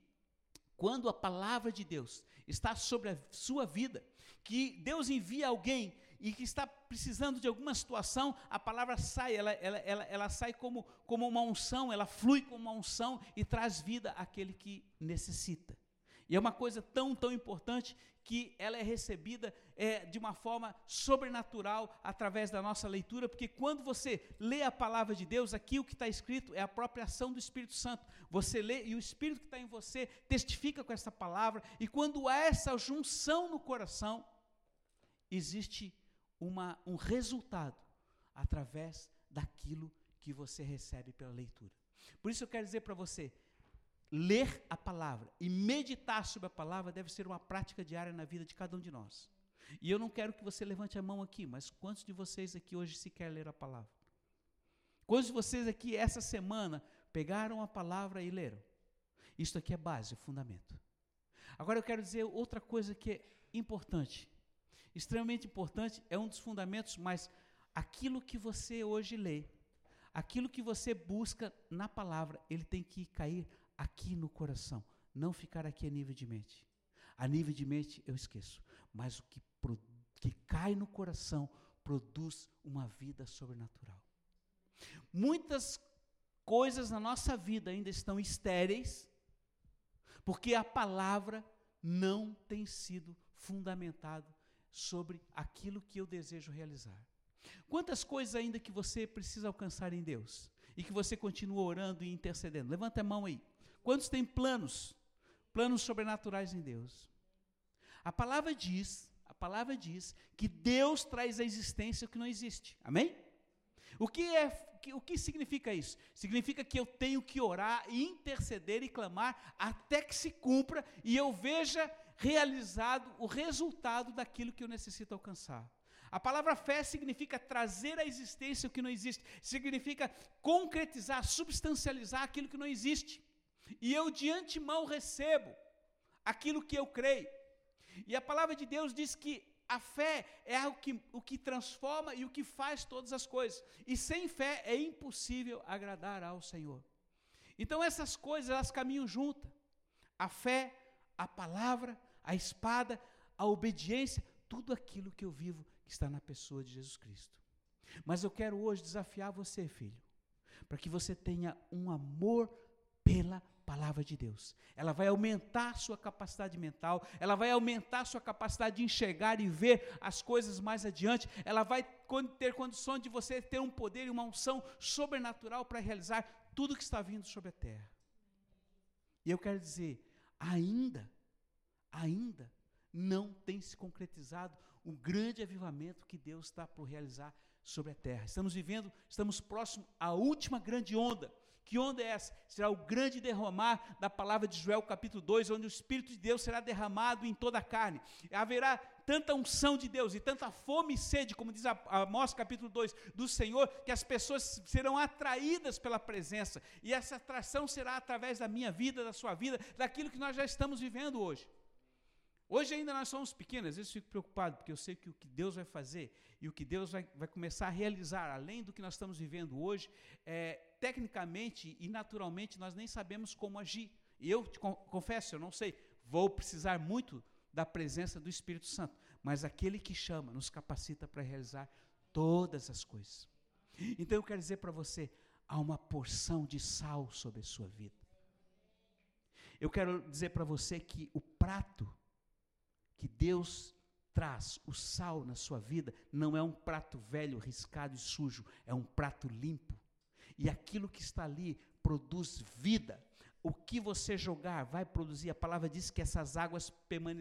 Speaker 1: quando a palavra de Deus está sobre a sua vida, que Deus envia alguém e que está precisando de alguma situação, a palavra sai, ela, ela, ela, ela sai como, como uma unção, ela flui como uma unção e traz vida àquele que necessita. E é uma coisa tão, tão importante que ela é recebida é, de uma forma sobrenatural através da nossa leitura, porque quando você lê a palavra de Deus, aqui o que está escrito é a própria ação do Espírito Santo. Você lê e o Espírito que está em você testifica com essa palavra, e quando há essa junção no coração, existe uma, um resultado através daquilo que você recebe pela leitura. Por isso eu quero dizer para você, ler a palavra e meditar sobre a palavra deve ser uma prática diária na vida de cada um de nós. E eu não quero que você levante a mão aqui, mas quantos de vocês aqui hoje se quer ler a palavra? Quantos de vocês aqui essa semana pegaram a palavra e leram? Isto aqui é base, fundamento. Agora eu quero dizer outra coisa que é importante extremamente importante, é um dos fundamentos, mas aquilo que você hoje lê, aquilo que você busca na palavra, ele tem que cair aqui no coração, não ficar aqui a nível de mente. A nível de mente eu esqueço, mas o que, que cai no coração produz uma vida sobrenatural. Muitas coisas na nossa vida ainda estão estéreis, porque a palavra não tem sido fundamentado sobre aquilo que eu desejo realizar. Quantas coisas ainda que você precisa alcançar em Deus e que você continua orando e intercedendo? Levanta a mão aí. Quantos têm planos? Planos sobrenaturais em Deus. A palavra diz, a palavra diz que Deus traz à existência o que não existe. Amém? O que é o que significa isso? Significa que eu tenho que orar, interceder e clamar até que se cumpra e eu veja realizado o resultado daquilo que eu necessito alcançar. A palavra fé significa trazer à existência o que não existe, significa concretizar, substancializar aquilo que não existe. E eu de antemão recebo aquilo que eu creio. E a palavra de Deus diz que a fé é o que, o que transforma e o que faz todas as coisas. E sem fé é impossível agradar ao Senhor. Então essas coisas elas caminham juntas. A fé, a palavra a espada, a obediência, tudo aquilo que eu vivo que está na pessoa de Jesus Cristo. Mas eu quero hoje desafiar você, filho, para que você tenha um amor pela palavra de Deus. Ela vai aumentar sua capacidade mental, ela vai aumentar sua capacidade de enxergar e ver as coisas mais adiante, ela vai ter condições de você ter um poder e uma unção sobrenatural para realizar tudo que está vindo sobre a terra. E eu quero dizer, ainda ainda não tem se concretizado o grande avivamento que Deus está por realizar sobre a terra. Estamos vivendo, estamos próximos à última grande onda. Que onda é essa? Será o grande derramar da palavra de Joel, capítulo 2, onde o Espírito de Deus será derramado em toda a carne. Haverá tanta unção de Deus e tanta fome e sede, como diz Amós capítulo 2, do Senhor, que as pessoas serão atraídas pela presença. E essa atração será através da minha vida, da sua vida, daquilo que nós já estamos vivendo hoje. Hoje ainda nós somos pequenos, às vezes fico preocupado, porque eu sei que o que Deus vai fazer e o que Deus vai, vai começar a realizar, além do que nós estamos vivendo hoje, é, tecnicamente e naturalmente nós nem sabemos como agir. E eu te confesso, eu não sei, vou precisar muito da presença do Espírito Santo, mas aquele que chama nos capacita para realizar todas as coisas. Então eu quero dizer para você, há uma porção de sal sobre a sua vida. Eu quero dizer para você que o prato que Deus traz, o sal na sua vida, não é um prato velho, riscado e sujo, é um prato limpo. E aquilo que está ali produz vida. O que você jogar vai produzir. A palavra diz que essas águas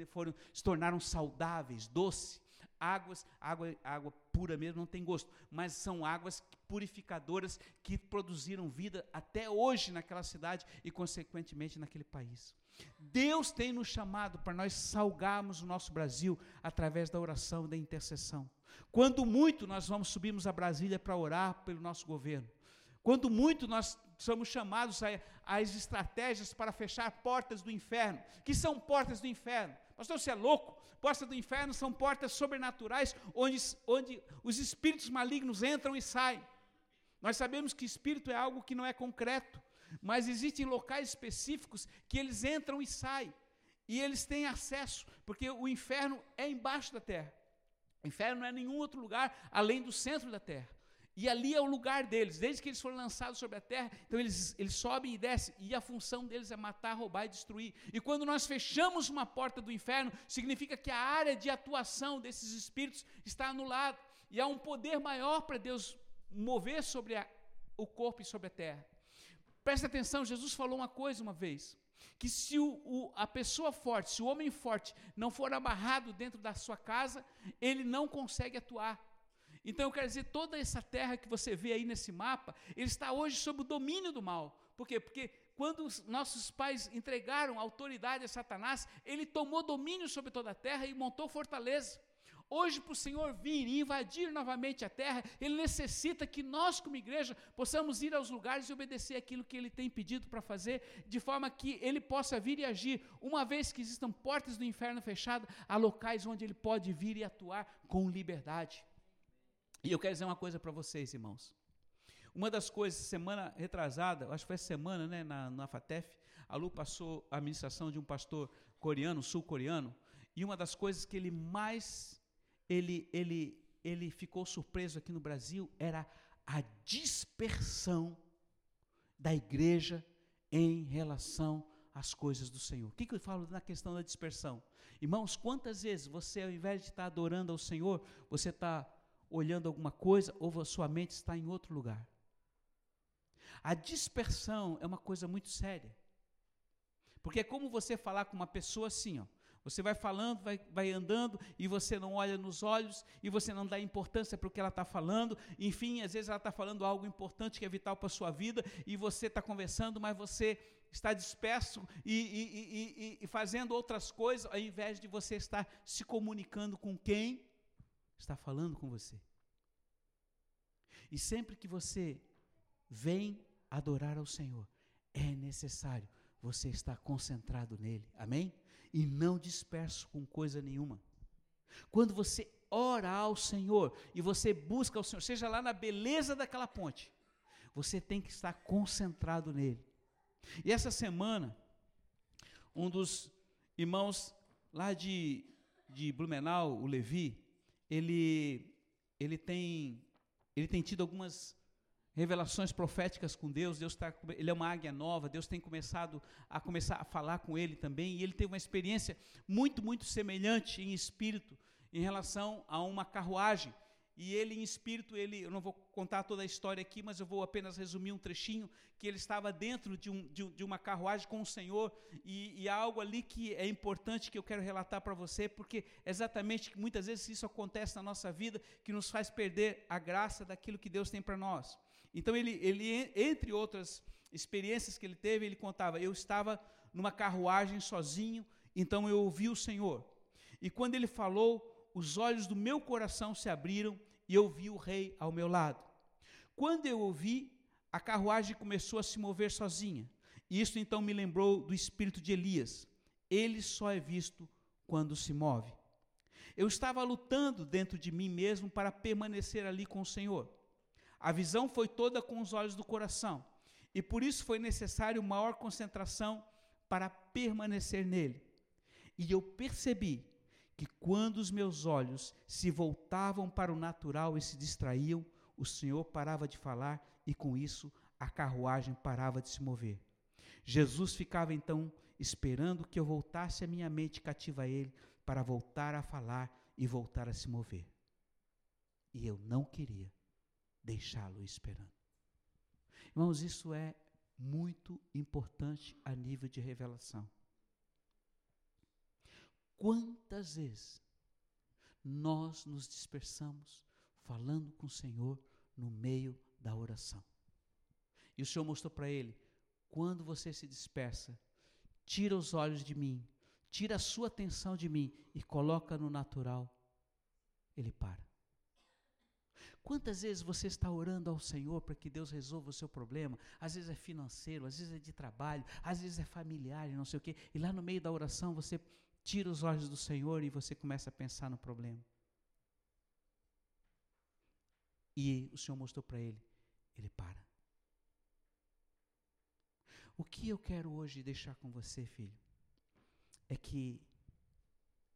Speaker 1: foram, se tornaram saudáveis, doces águas, água, água pura mesmo não tem gosto, mas são águas purificadoras que produziram vida até hoje naquela cidade e, consequentemente, naquele país. Deus tem nos chamado para nós salgarmos o nosso Brasil através da oração e da intercessão. Quando muito nós vamos subirmos a Brasília para orar pelo nosso governo. Quando muito nós somos chamados às estratégias para fechar portas do inferno. Que são portas do inferno? Pastor, você é louco? Portas do inferno são portas sobrenaturais onde, onde os espíritos malignos entram e saem. Nós sabemos que espírito é algo que não é concreto, mas existem locais específicos que eles entram e saem. E eles têm acesso, porque o inferno é embaixo da terra. O inferno não é nenhum outro lugar além do centro da terra. E ali é o lugar deles, desde que eles foram lançados sobre a terra, então eles, eles sobem e descem, e a função deles é matar, roubar e destruir. E quando nós fechamos uma porta do inferno, significa que a área de atuação desses espíritos está anulada, e há um poder maior para Deus mover sobre a, o corpo e sobre a terra. Presta atenção, Jesus falou uma coisa uma vez: que se o, o, a pessoa forte, se o homem forte não for amarrado dentro da sua casa, ele não consegue atuar. Então eu quero dizer, toda essa terra que você vê aí nesse mapa, ele está hoje sob o domínio do mal. Por quê? Porque quando os nossos pais entregaram autoridade a Satanás, ele tomou domínio sobre toda a terra e montou fortaleza. Hoje, para o Senhor vir e invadir novamente a terra, Ele necessita que nós, como igreja, possamos ir aos lugares e obedecer aquilo que Ele tem pedido para fazer, de forma que Ele possa vir e agir. Uma vez que existam portas do inferno fechadas, há locais onde Ele pode vir e atuar com liberdade. E eu quero dizer uma coisa para vocês, irmãos. Uma das coisas, semana retrasada, acho que foi semana, né, na, na FATEF, a Lu passou a administração de um pastor coreano, sul-coreano, e uma das coisas que ele mais, ele, ele, ele ficou surpreso aqui no Brasil era a dispersão da igreja em relação às coisas do Senhor. O que, que eu falo na questão da dispersão? Irmãos, quantas vezes você, ao invés de estar adorando ao Senhor, você está olhando alguma coisa ou a sua mente está em outro lugar. A dispersão é uma coisa muito séria. Porque é como você falar com uma pessoa assim, ó. Você vai falando, vai, vai andando e você não olha nos olhos e você não dá importância para o que ela está falando. Enfim, às vezes ela está falando algo importante que é vital para a sua vida e você está conversando, mas você está disperso e, e, e, e, fazendo outras coisas ao invés de você estar se comunicando com quem está falando com você. E sempre que você vem adorar ao Senhor, é necessário você estar concentrado nele, amém? E não disperso com coisa nenhuma. Quando você ora ao Senhor e você busca ao Senhor, seja lá na beleza daquela ponte, você tem que estar concentrado nele. E essa semana, um dos irmãos lá de, de Blumenau, o Levi, ele, ele, tem, ele tem tido algumas revelações proféticas com Deus, Deus tá, ele é uma águia nova, Deus tem começado a começar a falar com ele também, e ele teve uma experiência muito, muito semelhante em espírito em relação a uma carruagem e ele em espírito, ele, eu não vou contar toda a história aqui, mas eu vou apenas resumir um trechinho, que ele estava dentro de, um, de, de uma carruagem com o Senhor, e, e há algo ali que é importante que eu quero relatar para você, porque exatamente muitas vezes isso acontece na nossa vida, que nos faz perder a graça daquilo que Deus tem para nós. Então ele, ele, entre outras experiências que ele teve, ele contava, eu estava numa carruagem sozinho, então eu ouvi o Senhor. E quando ele falou, os olhos do meu coração se abriram e eu vi o rei ao meu lado. Quando eu ouvi, a carruagem começou a se mover sozinha. Isso então me lembrou do espírito de Elias. Ele só é visto quando se move. Eu estava lutando dentro de mim mesmo para permanecer ali com o Senhor. A visão foi toda com os olhos do coração, e por isso foi necessário maior concentração para permanecer nele. E eu percebi que quando os meus olhos se voltavam para o natural e se distraíam, o Senhor parava de falar e com isso a carruagem parava de se mover. Jesus ficava então esperando que eu voltasse a minha mente cativa a ele para voltar a falar e voltar a se mover. E eu não queria deixá-lo esperando. Irmãos, isso é muito importante a nível de revelação. Quantas vezes nós nos dispersamos falando com o Senhor no meio da oração? E o Senhor mostrou para ele: quando você se dispersa, tira os olhos de mim, tira a sua atenção de mim e coloca no natural, ele para. Quantas vezes você está orando ao Senhor para que Deus resolva o seu problema? Às vezes é financeiro, às vezes é de trabalho, às vezes é familiar e não sei o quê. E lá no meio da oração você tira os olhos do Senhor e você começa a pensar no problema. E o Senhor mostrou para ele, ele para. O que eu quero hoje deixar com você, filho, é que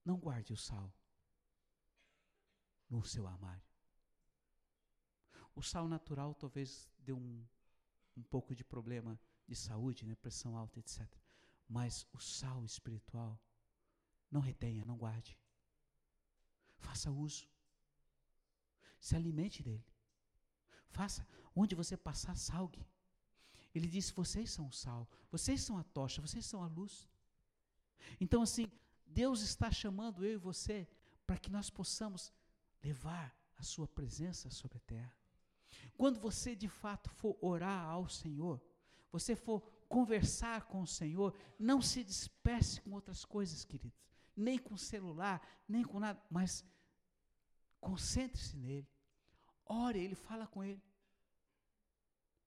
Speaker 1: não guarde o sal no seu armário. O sal natural talvez dê um, um pouco de problema de saúde, né, pressão alta, etc. Mas o sal espiritual, não retenha, não guarde. Faça uso. Se alimente dele. Faça. Onde você passar, salgue. Ele disse: vocês são o sal, vocês são a tocha, vocês são a luz. Então, assim, Deus está chamando eu e você para que nós possamos levar a sua presença sobre a terra. Quando você de fato for orar ao Senhor, você for conversar com o Senhor, não se disperse com outras coisas, queridos, nem com celular, nem com nada, mas concentre-se nele. Ore, ele fala com ele.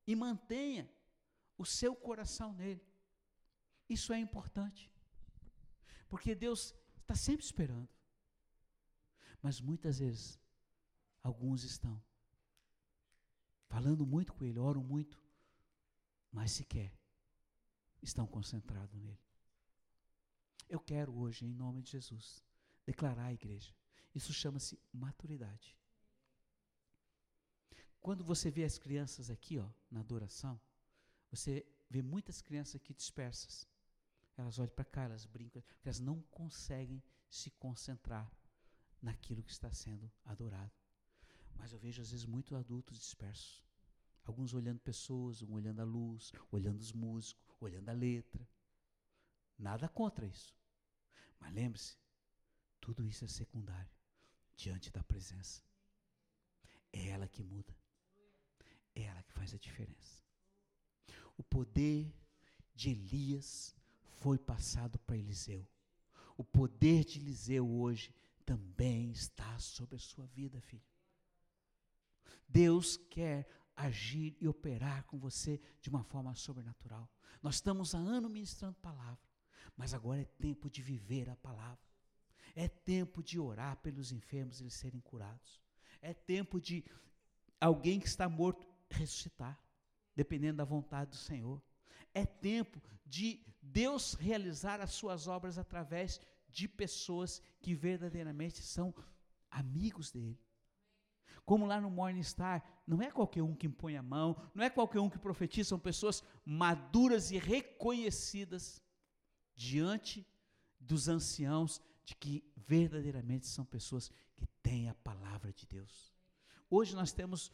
Speaker 1: E mantenha o seu coração nele. Isso é importante. Porque Deus está sempre esperando. Mas muitas vezes, alguns estão falando muito com Ele, oram muito, mas sequer estão concentrados nele. Eu quero hoje, em nome de Jesus, declarar à igreja. Isso chama-se maturidade. Quando você vê as crianças aqui, ó, na adoração, você vê muitas crianças aqui dispersas. Elas olham para cá, elas brincam, porque elas não conseguem se concentrar naquilo que está sendo adorado. Mas eu vejo às vezes muitos adultos dispersos. Alguns olhando pessoas, um olhando a luz, olhando os músicos, olhando a letra. Nada contra isso. Mas lembre-se, tudo isso é secundário diante da presença. É ela que muda. É ela que faz a diferença. O poder de Elias foi passado para Eliseu. O poder de Eliseu hoje também está sobre a sua vida, filho. Deus quer agir e operar com você de uma forma sobrenatural. Nós estamos há ano ministrando palavra, mas agora é tempo de viver a palavra. É tempo de orar pelos enfermos eles serem curados. É tempo de alguém que está morto ressuscitar, dependendo da vontade do Senhor. É tempo de Deus realizar as suas obras através de pessoas que verdadeiramente são amigos dele. Como lá no Morning Star, não é qualquer um que impõe a mão, não é qualquer um que profetiza, são pessoas maduras e reconhecidas diante dos anciãos de que verdadeiramente são pessoas que têm a palavra de Deus. Hoje nós temos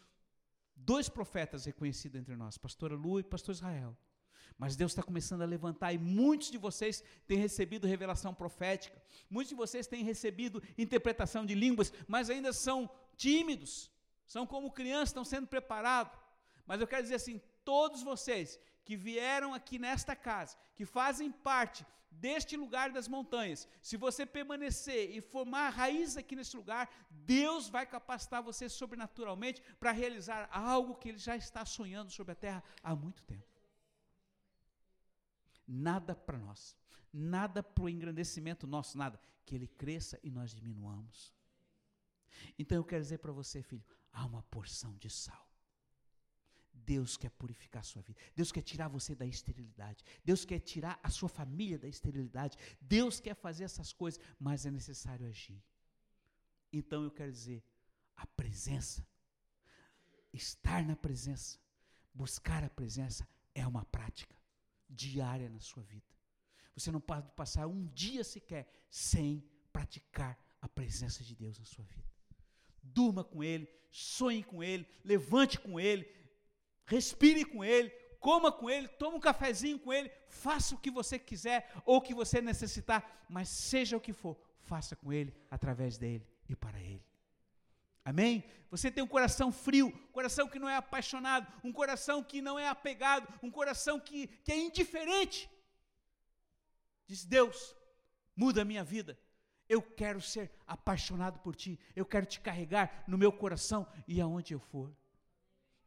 Speaker 1: dois profetas reconhecidos entre nós, pastora Lu e pastor Israel. Mas Deus está começando a levantar e muitos de vocês têm recebido revelação profética, muitos de vocês têm recebido interpretação de línguas, mas ainda são tímidos, são como crianças, estão sendo preparados. Mas eu quero dizer assim: todos vocês que vieram aqui nesta casa, que fazem parte deste lugar das montanhas, se você permanecer e formar raiz aqui nesse lugar, Deus vai capacitar você sobrenaturalmente para realizar algo que Ele já está sonhando sobre a terra há muito tempo. Nada para nós, nada para o engrandecimento nosso, nada. Que Ele cresça e nós diminuamos. Então eu quero dizer para você, filho, há uma porção de sal. Deus quer purificar a sua vida. Deus quer tirar você da esterilidade. Deus quer tirar a sua família da esterilidade. Deus quer fazer essas coisas, mas é necessário agir. Então eu quero dizer, a presença, estar na presença, buscar a presença é uma prática diária na sua vida. Você não pode passar um dia sequer sem praticar a presença de Deus na sua vida. Durma com Ele, sonhe com Ele, levante com Ele, respire com Ele, coma com Ele, toma um cafezinho com Ele, faça o que você quiser ou o que você necessitar, mas seja o que for, faça com Ele, através dele e para Ele. Amém? Você tem um coração frio, um coração que não é apaixonado, um coração que não é apegado, um coração que, que é indiferente. Diz Deus, muda a minha vida. Eu quero ser apaixonado por ti. Eu quero te carregar no meu coração e aonde eu for.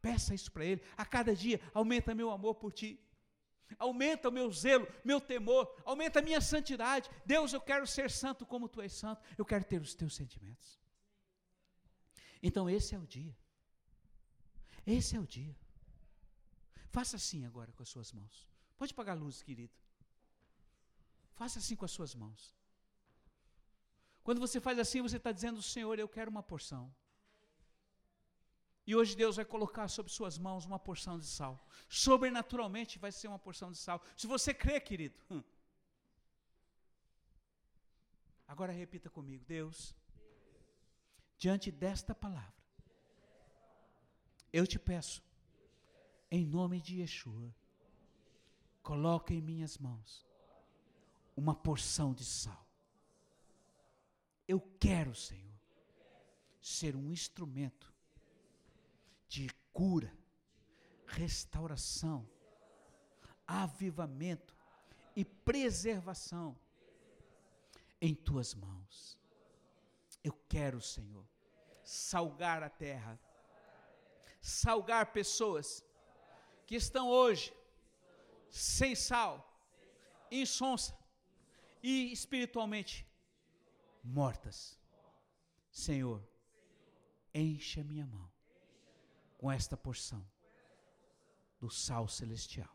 Speaker 1: Peça isso para Ele. A cada dia, aumenta meu amor por ti. Aumenta o meu zelo, meu temor, aumenta a minha santidade. Deus, eu quero ser santo como tu és santo. Eu quero ter os teus sentimentos. Então, esse é o dia. Esse é o dia. Faça assim agora com as suas mãos. Pode pagar a luz, querido. Faça assim com as suas mãos. Quando você faz assim, você está dizendo, Senhor, eu quero uma porção. E hoje Deus vai colocar sobre suas mãos uma porção de sal. Sobrenaturalmente vai ser uma porção de sal. Se você crê, querido. Hum. Agora repita comigo, Deus, diante desta palavra, eu te peço, em nome de Yeshua, coloque em minhas mãos uma porção de sal. Eu quero, Senhor, ser um instrumento de cura, restauração, avivamento e preservação em tuas mãos. Eu quero, Senhor, salgar a terra, salgar pessoas que estão hoje sem sal, insonsa e espiritualmente mortas. Senhor, enche a minha mão com esta porção do sal celestial.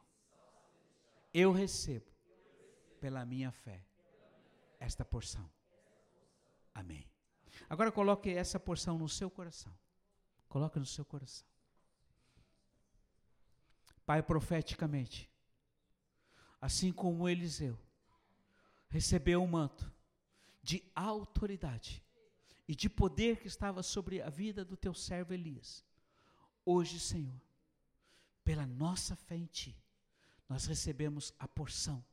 Speaker 1: Eu recebo, pela minha fé, esta porção. Amém. Agora coloque essa porção no seu coração. Coloque no seu coração. Pai, profeticamente, assim como Eliseu recebeu o manto de autoridade e de poder que estava sobre a vida do teu servo Elias, Hoje, Senhor, pela nossa fé em Ti, nós recebemos a porção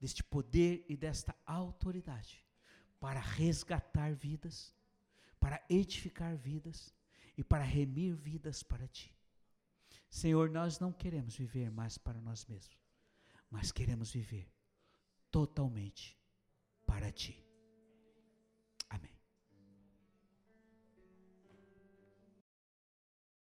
Speaker 1: deste poder e desta autoridade para resgatar vidas, para edificar vidas e para remir vidas para Ti. Senhor, nós não queremos viver mais para nós mesmos, mas queremos viver totalmente para Ti.